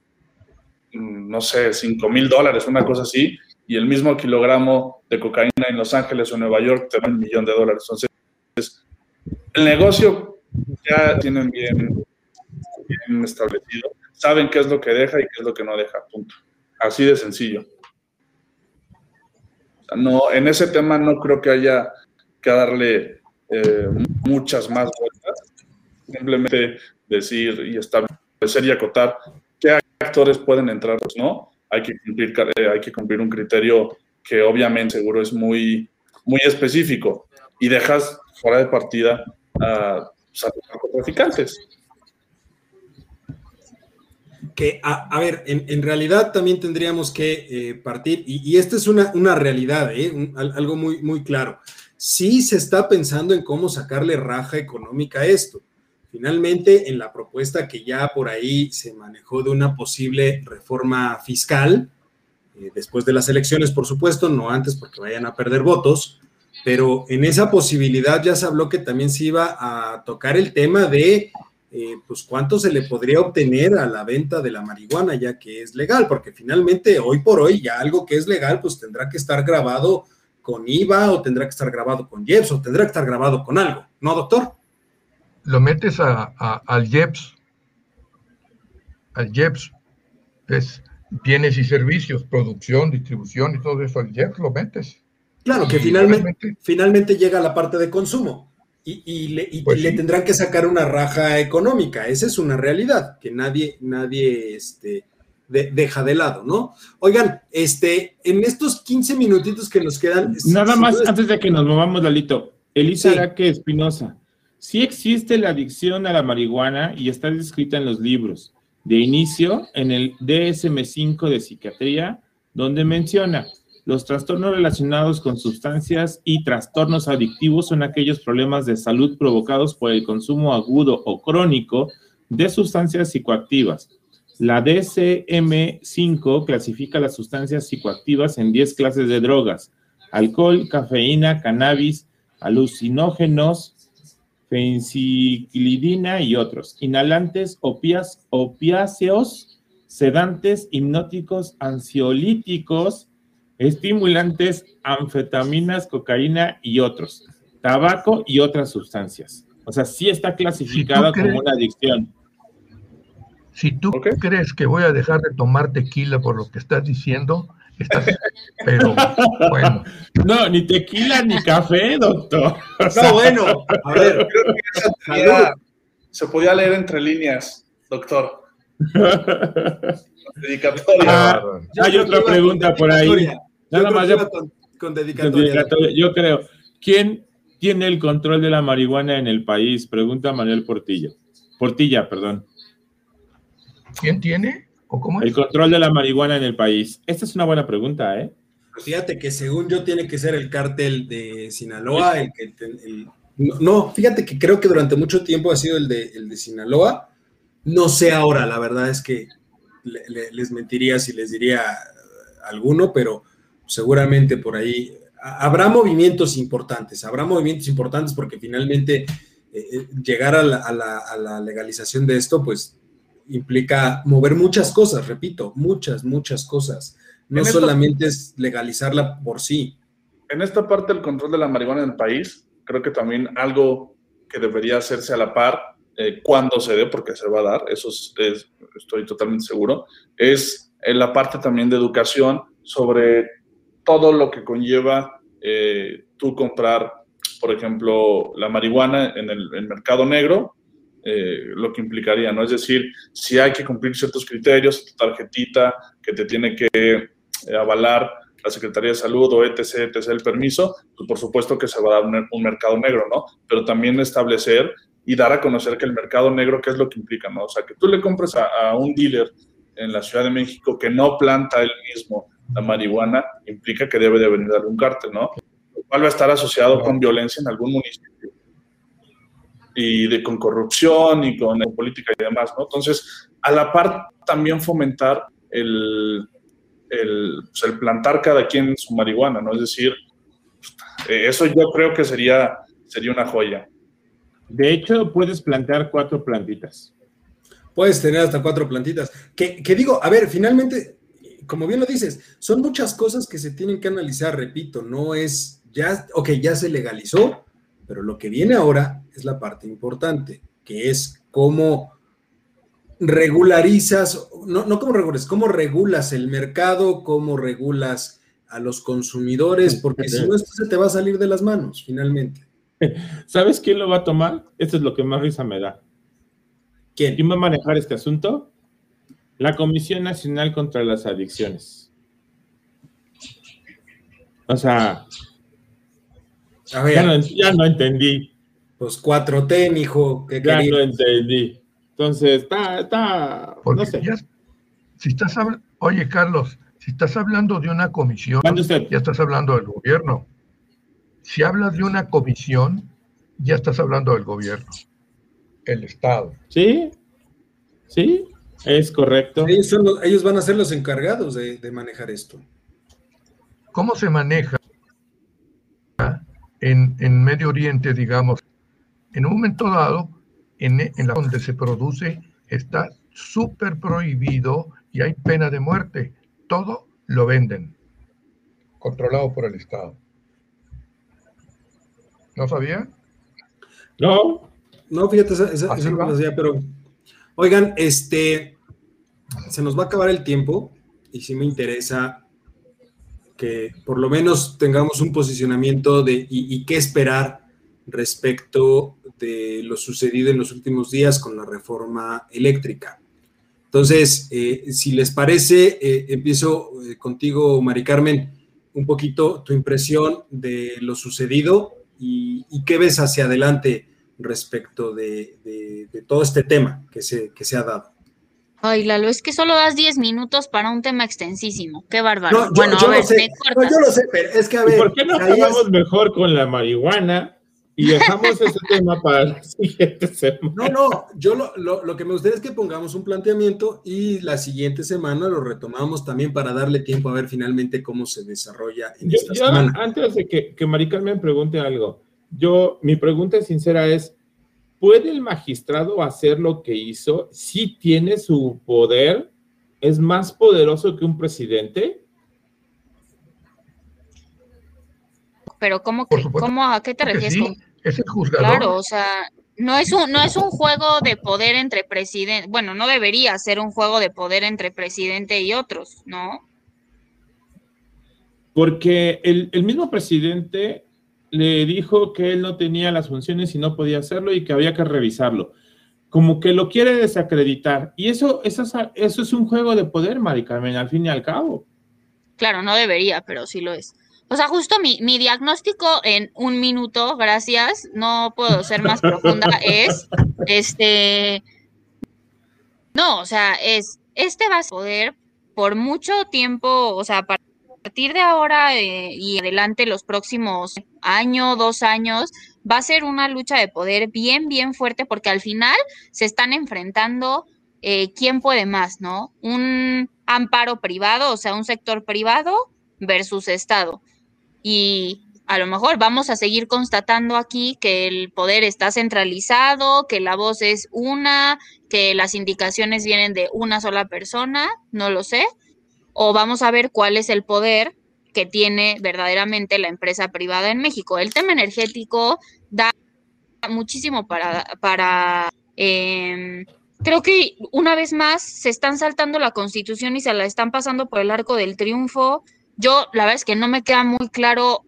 no sé, 5 mil dólares, una cosa así, y el mismo kilogramo de cocaína en Los Ángeles o Nueva York te da un millón de dólares. Entonces, el negocio ya tienen bien, bien establecido, saben qué es lo que deja y qué es lo que no deja, punto. Así de sencillo. No, en ese tema no creo que haya que darle eh, muchas más vueltas. Simplemente decir y establecer y acotar qué actores pueden entrar, pues no. Hay que cumplir, eh, hay que cumplir un criterio que obviamente seguro es muy, muy específico y dejas fuera de partida a, pues, a los narcotraficantes que, a, ver, en, realidad también tendríamos que eh, partir, y, esta es una, una realidad, ¿eh? algo muy, muy claro. Sí se está pensando en cómo sacarle raja económica a esto. Finalmente, en la propuesta que ya por ahí se manejó de una posible reforma fiscal, eh, después de las elecciones, por supuesto, no antes porque vayan a perder votos, pero en esa posibilidad ya se habló que también se iba a tocar el tema de eh, pues cuánto se le podría obtener a la venta de la marihuana ya que es legal, porque finalmente hoy por hoy ya algo que es legal pues tendrá que estar grabado con IVA o tendrá que estar grabado con IEPS o tendrá que estar grabado con algo, ¿no, doctor? Lo metes a, al IEPS, al IEPS, es bienes y servicios, producción, distribución y todo eso, al IEPS lo metes. Claro, que finalmente, finalmente llega a la parte de consumo y, pues le, tendrán que sacar una raja económica. Esa es una realidad que nadie, nadie este, deja de lado, ¿no? Oigan, este, en estos 15 minutitos que nos quedan. Nada más, antes de que nos movamos, Lalito. Elisa Araque Espinosa. Sí existe la adicción a la marihuana y está descrita en los libros. De inicio, en el DSM5 de psiquiatría, donde menciona los trastornos relacionados con sustancias y trastornos adictivos son aquellos problemas de salud provocados por el consumo agudo o crónico de sustancias psicoactivas. La DCM5 clasifica las sustancias psicoactivas en 10 clases de drogas: alcohol, cafeína, cannabis, alucinógenos, fenciclidina y otros, inhalantes, opiáceos, sedantes, hipnóticos, ansiolíticos, estimulantes, anfetaminas, cocaína y otros, tabaco y otras sustancias. O sea, sí está clasificada como una adicción. Si tú crees que voy a dejar de tomar tequila por lo que estás diciendo, estás, pero bueno. No, ni tequila ni café, doctor. no, bueno, a ver, creo que se podía leer entre líneas, doctor. Ah, hay otra pregunta por ahí. Nada más con, dedicatoria. Yo creo. ¿Quién tiene el control de la marihuana en el país? Pregunta Manuel Portilla. Portilla, perdón. ¿Quién tiene? ¿O cómo El control de la marihuana en el país. Esta es una buena pregunta, ¿eh? Fíjate que según yo tiene que ser el cártel de Sinaloa, el que no, fíjate que creo que durante mucho tiempo ha sido el de, el de Sinaloa. No sé ahora, la verdad es que les mentiría si les diría alguno, pero seguramente por ahí habrá movimientos importantes, habrá movimientos importantes porque finalmente eh, eh, llegar a la, legalización de esto, pues implica mover muchas cosas, repito, muchas, muchas cosas. No solamente es legalizarla por sí. En esta parte del control de la marihuana en el país, creo que también algo que debería hacerse a la par eh, cuando se dé, porque se va a dar, eso estoy totalmente seguro, es en la parte también de educación sobre todo lo que conlleva eh, tú comprar, por ejemplo, la marihuana en el, mercado negro, eh, lo que implicaría, ¿no? Es decir, si hay que cumplir ciertos criterios, tu tarjetita que te tiene que eh, avalar la Secretaría de Salud o etc., etc., el permiso, pues por supuesto que se va a dar un, mercado negro, ¿no? Pero también establecer y dar a conocer que el mercado negro, ¿qué es lo que implica, no? O sea, que tú le compres a, un dealer en la Ciudad de México que no planta él mismo la marihuana, implica que debe de venir de algún cártel, ¿no? cual va a estar asociado con violencia en algún municipio y de, con corrupción y con política y demás, ¿no? Entonces, a la par también fomentar el, el, pues, el plantar cada quien su marihuana, ¿no? Es decir, eso yo creo que sería, sería una joya. De hecho, puedes plantar cuatro plantitas. Puedes tener hasta cuatro plantitas. Que, que, digo, a ver, finalmente, como bien lo dices, son muchas cosas que se tienen que analizar, repito, no es, ya, ok, ya se legalizó, pero lo que viene ahora es la parte importante, que es cómo regularizas, no, no cómo regulas, cómo regulas el mercado, cómo regulas a los consumidores, porque si no, esto se te va a salir de las manos, finalmente. ¿Sabes quién lo va a tomar? Esto es lo que más risa me da. ¿Quién? ¿Quién va a manejar este asunto? La Comisión Nacional contra las Adicciones. O sea, a ver, ya, no, entendí. Pues 4T, hijo. ya no entendí. Entonces, está, está, no sé. si estás hablando, oye, Carlos, si estás hablando de una comisión, ya estás hablando del gobierno. Si hablas de una comisión, ya estás hablando del gobierno, el Estado. Sí, sí, es correcto. Ellos, van a ser los encargados de, manejar esto. ¿Cómo se maneja en, en Medio Oriente, digamos? En un momento dado, en, la donde se produce está súper prohibido y hay pena de muerte. Todo lo venden, controlado por el Estado. ¿No sabía? No. No, fíjate, esa, no lo sabía, pero oigan, este, se nos va a acabar el tiempo y sí me interesa que por lo menos tengamos un posicionamiento de y, qué esperar respecto de lo sucedido en los últimos días con la reforma eléctrica. Entonces, eh, si les parece, eh, empiezo eh, contigo, Mari Carmen, un poquito tu impresión de lo sucedido y, qué ves hacia adelante respecto de, todo este tema que se, que se ha dado. Ay, Lalo, es que solo das 10 minutos para un tema extensísimo. Qué bárbaro. bueno, a ver, sé, yo lo sé, pero es que a ver. ¿Por qué no acabamos mejor con la marihuana? Y dejamos ese tema para la siguiente semana. No, no, yo lo, que me gustaría es que pongamos un planteamiento y la siguiente semana lo retomamos también para darle tiempo a ver finalmente cómo se desarrolla en esta semana. Antes de que, que me pregunte algo, yo, mi pregunta sincera es, ¿puede el magistrado hacer lo que hizo si tiene su poder? ¿Es más poderoso que un presidente? Pero ¿cómo, ¿cómo a qué te refieres? es el juzgador. Claro, o sea, no es un, no es un juego de poder entre presidente, bueno, no debería ser un juego de poder entre presidente y otros, ¿no? Porque el, mismo presidente le dijo que él no tenía las funciones y no podía hacerlo y que había que revisarlo. Como que lo quiere desacreditar. Y eso, eso, eso es un juego de poder, Mari Carmen, al fin y al cabo. Claro, no debería, pero sí lo es. O sea, justo mi, mi diagnóstico en un minuto, gracias, no puedo ser más profunda, es, este, no, o sea, es, este va a poder por mucho tiempo, o sea, a partir de ahora eh, y adelante los próximos año, dos años, va a ser una lucha de poder bien, bien fuerte, porque al final se están enfrentando eh, quién puede más, ¿no? Un amparo privado, o sea, un sector privado versus Estado y a lo mejor vamos a seguir constatando aquí que el poder está centralizado, que la voz es una, que las indicaciones vienen de una sola persona, no lo sé, o vamos a ver cuál es el poder que tiene verdaderamente la empresa privada en México. El tema energético da muchísimo para, para em, creo que una vez más se están saltando la constitución y se la están pasando por el arco del triunfo yo la verdad es que no me queda muy claro,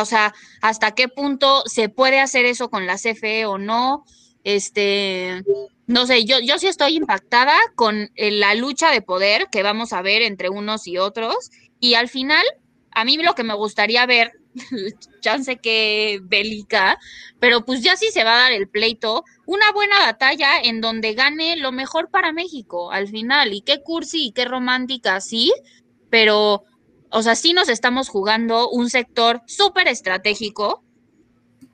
o sea, hasta qué punto se puede hacer eso con la CFE o no. Este, no sé, yo, sí estoy impactada con eh, la lucha de poder que vamos a ver entre unos y otros Y al final, a mí lo que me gustaría ver, chance que bélica, pero pues ya sí se va a dar el pleito, una buena batalla en donde gane lo mejor para México al final. Y qué cursi y qué romántica, sí, pero, o sea, sí nos estamos jugando un sector súper estratégico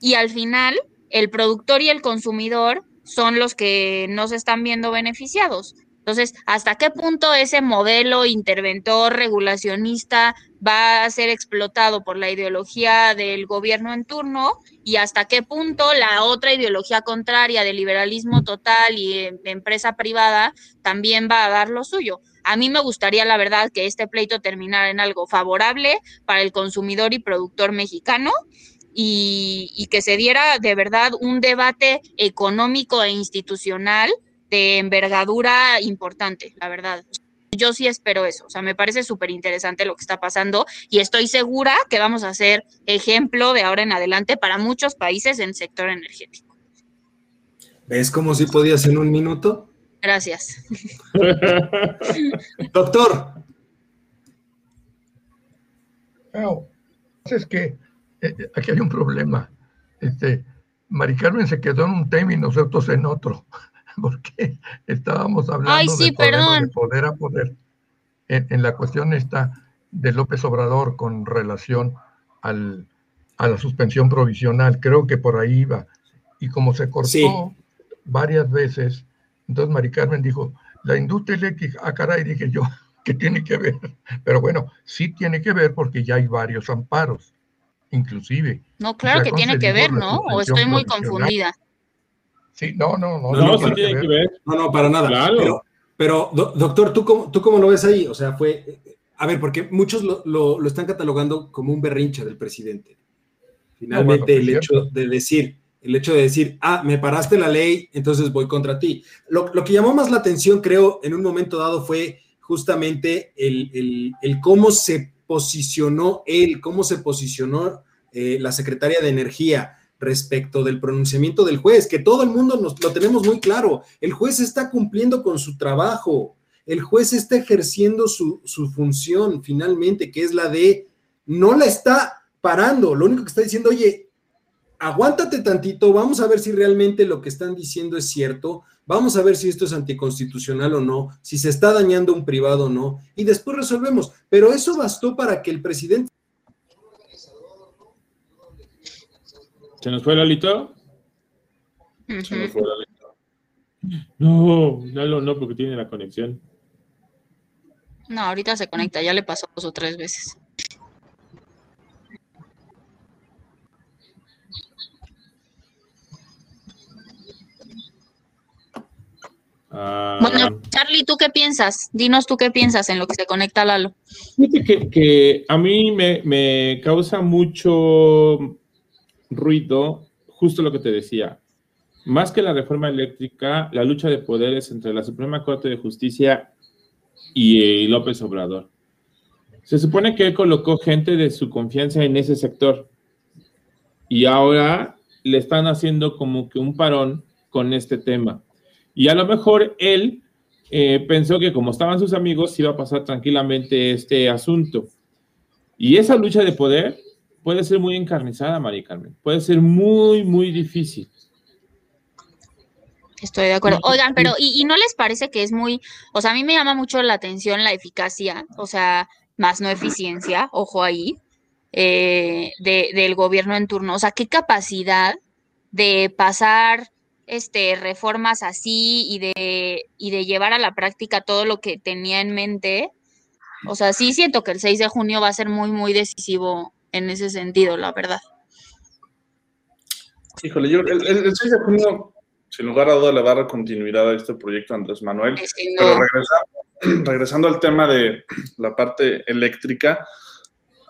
y al final el productor y el consumidor son los que no se están viendo beneficiados. Entonces, ¿hasta qué punto ese modelo interventor regulacionista va a ser explotado por la ideología del gobierno en turno y hasta qué punto la otra ideología contraria del liberalismo total y eh, empresa privada también va a dar lo suyo? A mí me gustaría, la verdad, que este pleito terminara en algo favorable para el consumidor y productor mexicano y, y que se diera de verdad un debate económico e institucional de envergadura importante, la verdad. Yo sí espero eso, o sea, me parece súper interesante lo que está pasando y estoy segura que vamos a ser ejemplo de ahora en adelante para muchos países en el sector energético. ¿Ves cómo si podías en un minuto? Gracias. Doctor. es que eh, eh, aquí hay un problema. Este, Mari Carmen se quedó en un tema y nosotros en otro. porque estábamos hablando de, poder, a poder. En, la cuestión esta de López Obrador con relación al, a la suspensión provisional, creo que por ahí iba. Y como se cortó varias veces, entonces Mari Carmen dijo, la industria eléctrica, ah, caray, dije yo, ¿qué tiene que ver? Pero bueno, sí tiene que ver porque ya hay varios amparos, inclusive. No, claro que tiene que ver, ¿no? O estoy muy confundida. Sí, no, no, no. No, no, tiene que ver. No, no, para nada. Claro. Pero, doctor, ¿tú cómo, ¿tú cómo lo ves ahí? O sea, fue, a ver, porque muchos lo, lo, están catalogando como un berrinche del presidente. Finalmente, el hecho de decir, el hecho de decir, ah, me paraste la ley, entonces voy contra ti. Lo, lo que llamó más la atención, creo, en un momento dado fue justamente el, el, el cómo se posicionó él, cómo se posicionó eh, la secretaria de Energía respecto del pronunciamiento del juez, que todo el mundo nos, lo tenemos muy claro. El juez está cumpliendo con su trabajo, el juez está ejerciendo su, su función finalmente, que es la de, no la está parando, lo único que está diciendo, oye, aguántate tantito, vamos a ver si realmente lo que están diciendo es cierto, vamos a ver si esto es anticonstitucional o no, si se está dañando un privado o no, y después resolvemos. Pero eso bastó para que el presidente ¿Se nos fue Lalito? Se nos fue Lalito. No, no, no, porque tiene la conexión. No, ahorita se conecta, ya le pasó dos o tres veces. Ah. bueno, Charlie, ¿tú qué piensas? Dinos tú qué piensas en lo que se conecta Lalo. Que, que a mí me, me causa mucho ruido, justo lo que te decía. Más que la reforma eléctrica, la lucha de poderes entre la Suprema Corte de Justicia y López Obrador. Se supone que él colocó gente de su confianza en ese sector y ahora le están haciendo como que un parón con este tema. Y a lo mejor él eh, pensó que como estaban sus amigos iba a pasar tranquilamente este asunto. Y esa lucha de poder puede ser muy encarnizada, María Carmen. Puede ser muy, muy difícil. Estoy de acuerdo. Oigan, pero ¿y, no les parece que es muy, o sea, a mí me llama mucho la atención la eficacia, o sea, más no eficiencia, ojo ahí, eh, del gobierno en turno. O sea, qué capacidad de pasar este, reformas así y de, y de llevar a la práctica todo lo que tenía en mente. O sea, sí siento que el 6 de junio va a ser muy, muy decisivo en ese sentido, la verdad. Híjole, yo el, 6 de junio, sin lugar a duda, le va a dar continuidad a este proyecto Andrés Manuel. Pero regresando, al tema de la parte eléctrica,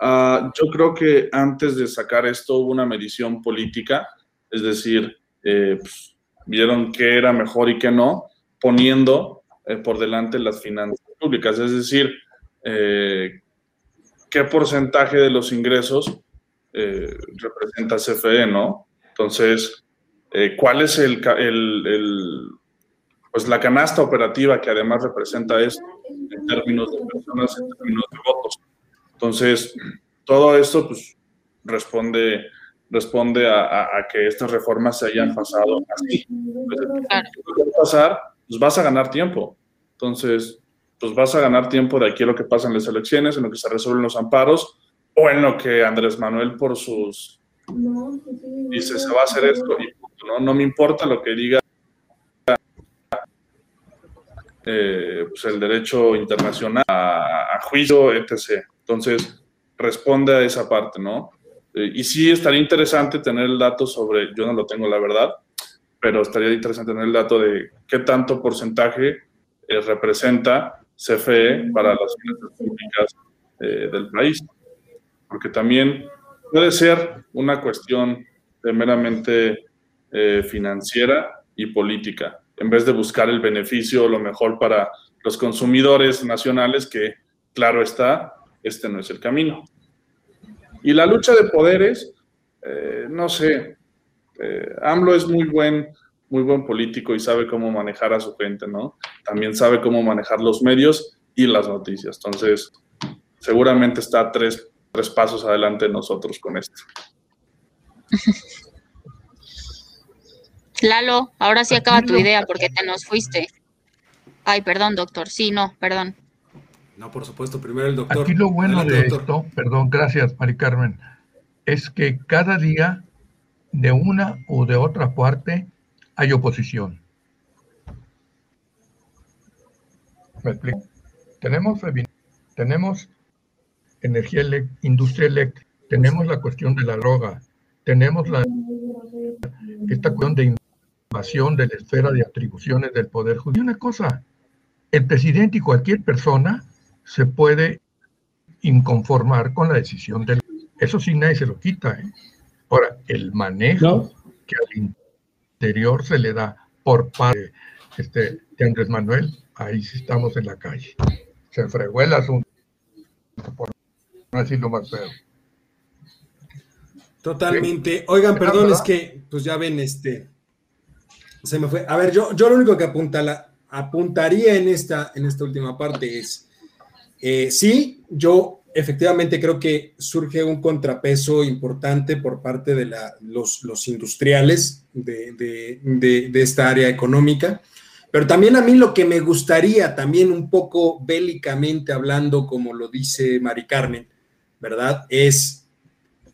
ah, yo creo que antes de sacar esto hubo una medición política, es decir, eh, pues, vieron qué era mejor y qué no, poniendo eh, por delante las finanzas públicas, es decir, eh, qué porcentaje de los ingresos eh, representa CFE, ¿no? Entonces, eh, ¿cuál es el, pues la canasta operativa que además representa esto en términos de personas, en términos de votos? Entonces, todo esto pues, responde, responde a, que estas reformas se hayan pasado así. ¿qué va a pasar? Pues vas a ganar tiempo. Entonces, pues vas a ganar tiempo de aquí a lo que pasa en las elecciones, en lo que se resuelven los amparos, o en lo que Andrés Manuel por sus... Dice, se va a hacer esto y ¿no? No me importa lo que diga eh, pues el derecho internacional a, juicio, etc. Entonces, responde a esa parte, ¿no? Eh, y sí estaría interesante tener el dato sobre, yo no lo tengo la verdad, pero estaría interesante tener el dato de qué tanto porcentaje eh, representa CFE para las finanzas públicas del país. Porque también puede ser una cuestión de meramente financiera y política en vez de buscar el beneficio, lo mejor para los consumidores nacionales, que claro está, este no es el camino. Y la lucha de poderes, eh, no sé, eh, AMLO es muy buen, muy buen político y sabe cómo manejar a su gente, ¿no? También sabe cómo manejar los medios y las noticias. Entonces, seguramente está tres, tres pasos adelante de nosotros con esto. Lalo, ahora sí acaba tu idea porque te nos fuiste. Ay, perdón, doctor. Sí, no, perdón. No, por supuesto, primero el doctor. Aquí lo bueno de esto, perdón, gracias, Mari Carmen, es que cada día, de una o de otra parte, hay oposición. ¿Me explico? Tenemos, tenemos energía, industria eléctrica, tenemos la cuestión de la droga, tenemos la, esta cuestión de de la esfera de atribuciones del Poder Judicial. Una cosa, el presidente y cualquier persona se puede inconformar con la decisión del... Eso sí nadie se lo quita. ¿eh? Ahora, el manejo que al interior se le da por parte este, de Andrés Manuel, ahí sí estamos en la calle. Se fregó el asunto, por no decirlo más feo. Totalmente. Oigan, perdón, es que pues ya ven, este, se me fue. A ver, yo, yo lo único que apunta, apuntaría en esta, en esta última parte es, eh, sí, yo efectivamente creo que surge un contrapeso importante por parte de los, industriales de, de, esta área económica, pero también a mí lo que me gustaría, también un poco bélicamente hablando, como lo dice Mari Carmen, ¿verdad? Es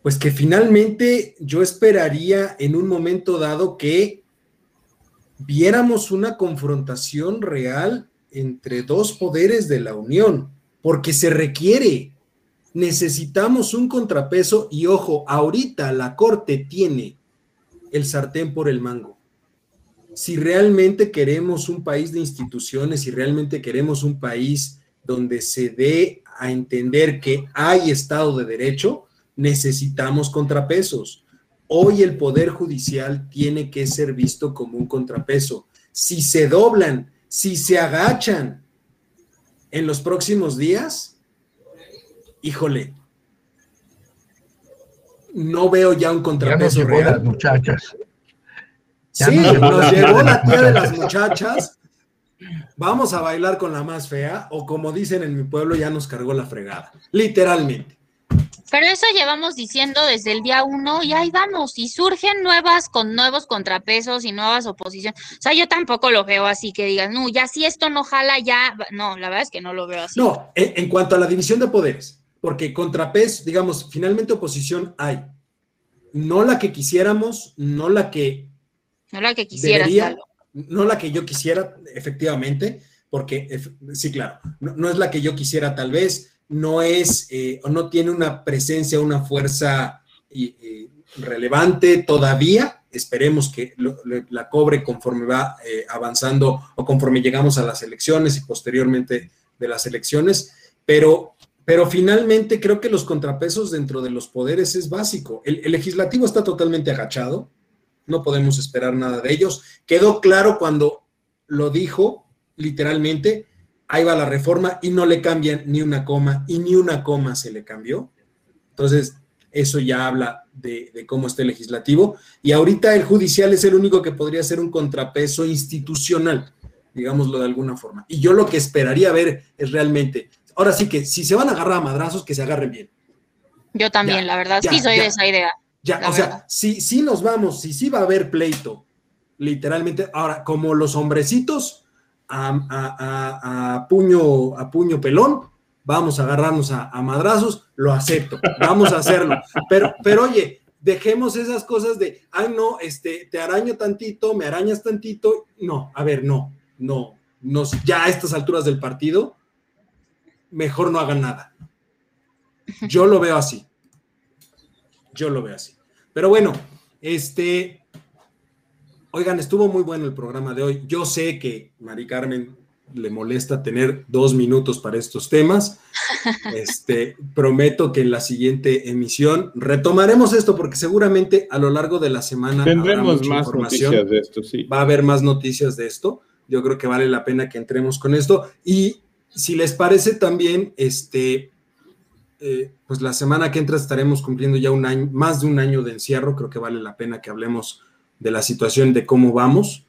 pues que finalmente yo esperaría en un momento dado que viéramos una confrontación real entre dos poderes de la Unión, porque se requiere. Necesitamos un contrapeso y ojo, ahorita la Corte tiene el sartén por el mango. Si realmente queremos un país de instituciones, si realmente queremos un país donde se dé a entender que hay Estado de Derecho, necesitamos contrapesos. Hoy el Poder Judicial tiene que ser visto como un contrapeso. Si se doblan, si se agachan en los próximos días, híjole, no veo ya un contrapeso ya Las muchachas. sí, nos llegó la tía de las muchachas. Vamos a bailar con la más fea, o como dicen en mi pueblo, ya nos cargó la fregada. Literalmente. Pero eso llevamos diciendo desde el día uno y ahí vamos, y surgen nuevas con nuevos contrapesos y nuevas oposiciones. O sea, yo tampoco lo veo así que digan, no, ya si esto no jala, ya, no, la verdad es que no lo veo así. No, en, cuanto a la división de poderes, porque contrapeso, digamos, finalmente oposición hay. No la que quisiéramos, no la que... No la que quisiera. no la que yo quisiera, efectivamente, porque sí, claro, no es la que yo quisiera tal vez, no es eh, o no tiene una presencia, una fuerza relevante todavía. Esperemos que la cobre conforme va eh, avanzando o conforme llegamos a las elecciones y posteriormente de las elecciones, pero, pero finalmente creo que los contrapesos dentro de los poderes es básico. El, legislativo está totalmente agachado, no podemos esperar nada de ellos. Quedó claro cuando lo dijo literalmente, ahí va la reforma y no le cambian ni una coma y ni una coma se le cambió. Entonces, eso ya habla de, cómo está el legislativo. Y ahorita el judicial es el único que podría ser un contrapeso institucional, digámoslo de alguna forma. Y yo lo que esperaría ver es realmente, ahora sí que si se van a agarrar a madrazos, que se agarren bien. Yo también, Ya, la verdad, ya, sí soy ya. de esa idea. Ya, o sea, si, si nos vamos, si sí va a haber pleito, literalmente, ahora, como los hombrecitos a, a- a- a puño, a puño pelón, vamos a agarrarnos a, a madrazos, lo acepto, vamos a hacerlo. Pero, pero oye, dejemos esas cosas de, ay, no, este, te araño tantito, me arañas tantito. No, a ver, no, no, no, ya a estas alturas del partido, mejor no hagan nada. Yo lo veo así. Yo lo veo así. Pero bueno, este, oigan, estuvo muy bueno el programa de hoy. Yo sé que Mari Carmen le molesta tener dos minutos para estos temas. Este, prometo que en la siguiente emisión retomaremos esto porque seguramente a lo largo de la semana habrá Tendremos mucha más noticias de esto, sí. va a haber más noticias de esto. Yo creo que vale la pena que entremos con esto. Y si les parece también, este, eh, pues la semana que entra estaremos cumpliendo ya un año, más de un año de encierro. Creo que vale la pena que hablemos de la situación, de cómo vamos.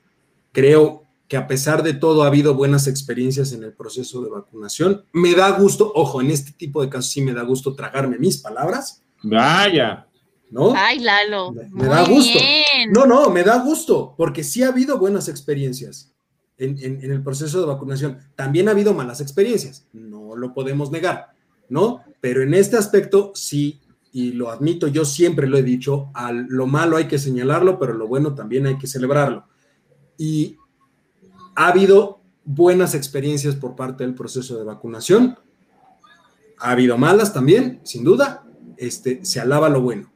Creo que a pesar de todo ha habido buenas experiencias en el proceso de vacunación. Me da gusto, ojo, en este tipo de casos sí me da gusto tragarme mis palabras, Vaya. ¿no? Ay, Lalo. Me- me muy da gusto. bien. No, no, me da gusto, porque sí ha habido buenas experiencias en, en- en el proceso de vacunación. También ha habido malas experiencias, no lo podemos negar, ¿no? Pero en este aspecto sí, y lo admito, yo siempre lo he dicho, a lo malo hay que señalarlo, pero lo bueno también hay que celebrarlo. Y ha habido buenas experiencias por parte del proceso de vacunación, ha habido malas también, sin duda, este, se alaba lo bueno,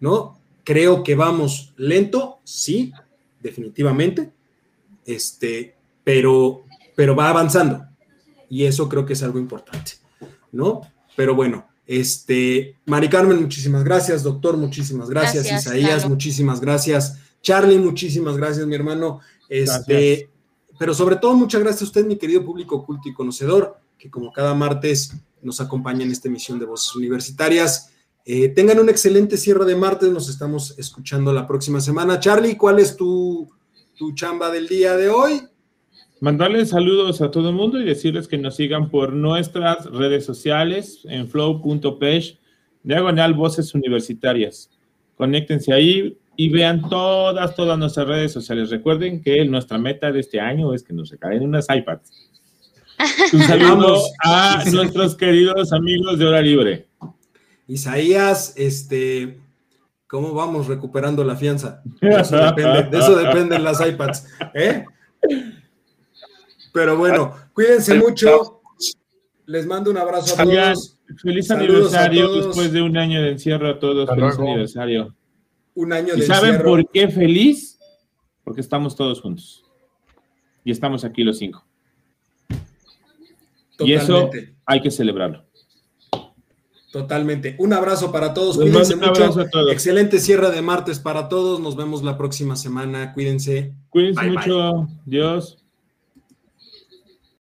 ¿no? Creo que vamos lento, sí, definitivamente, este, pero, pero va avanzando y eso creo que es algo importante, ¿no? Pero bueno, este, Mari Carmen, muchísimas gracias, doctor, muchísimas gracias, Gracias, Isaías, muchísimas gracias, Charlie, muchísimas gracias, mi hermano, este, Gracias. pero sobre todo muchas gracias a usted, mi querido público culto y conocedor, que como cada martes nos acompaña en esta emisión de Voces Universitarias. Eh, tengan un excelente cierre de martes, nos estamos escuchando la próxima semana. Charlie, ¿cuál es tu, tu chamba del día de hoy? Mandarles saludos a todo el mundo y decirles que nos sigan por nuestras redes sociales en flow.page, diagonal voces universitarias. Conéctense ahí y vean todas, todas nuestras redes sociales. Recuerden que nuestra meta de este año es que nos regalen unas iPads. Un saludo a nuestros queridos amigos de Hora Libre. Isaías, este, ¿cómo vamos recuperando la fianza? De eso, depende, de eso dependen las iPads, ¿eh? Pero bueno, cuídense mucho. Les mando un abrazo a todos. Feliz Saludos aniversario todos. después de un año de encierro a todos. Hasta Feliz luego. aniversario. Un año ¿Y de saben encierro. por qué feliz? Porque estamos todos juntos. Y estamos aquí los cinco. Y eso Totalmente, hay que celebrarlo. totalmente. Un abrazo para todos. Les Cuídense mando un mucho. abrazo a todos. Excelente cierre de martes para todos. Nos vemos la próxima semana. Cuídense. Cuídense Bye, bye. mucho. Dios.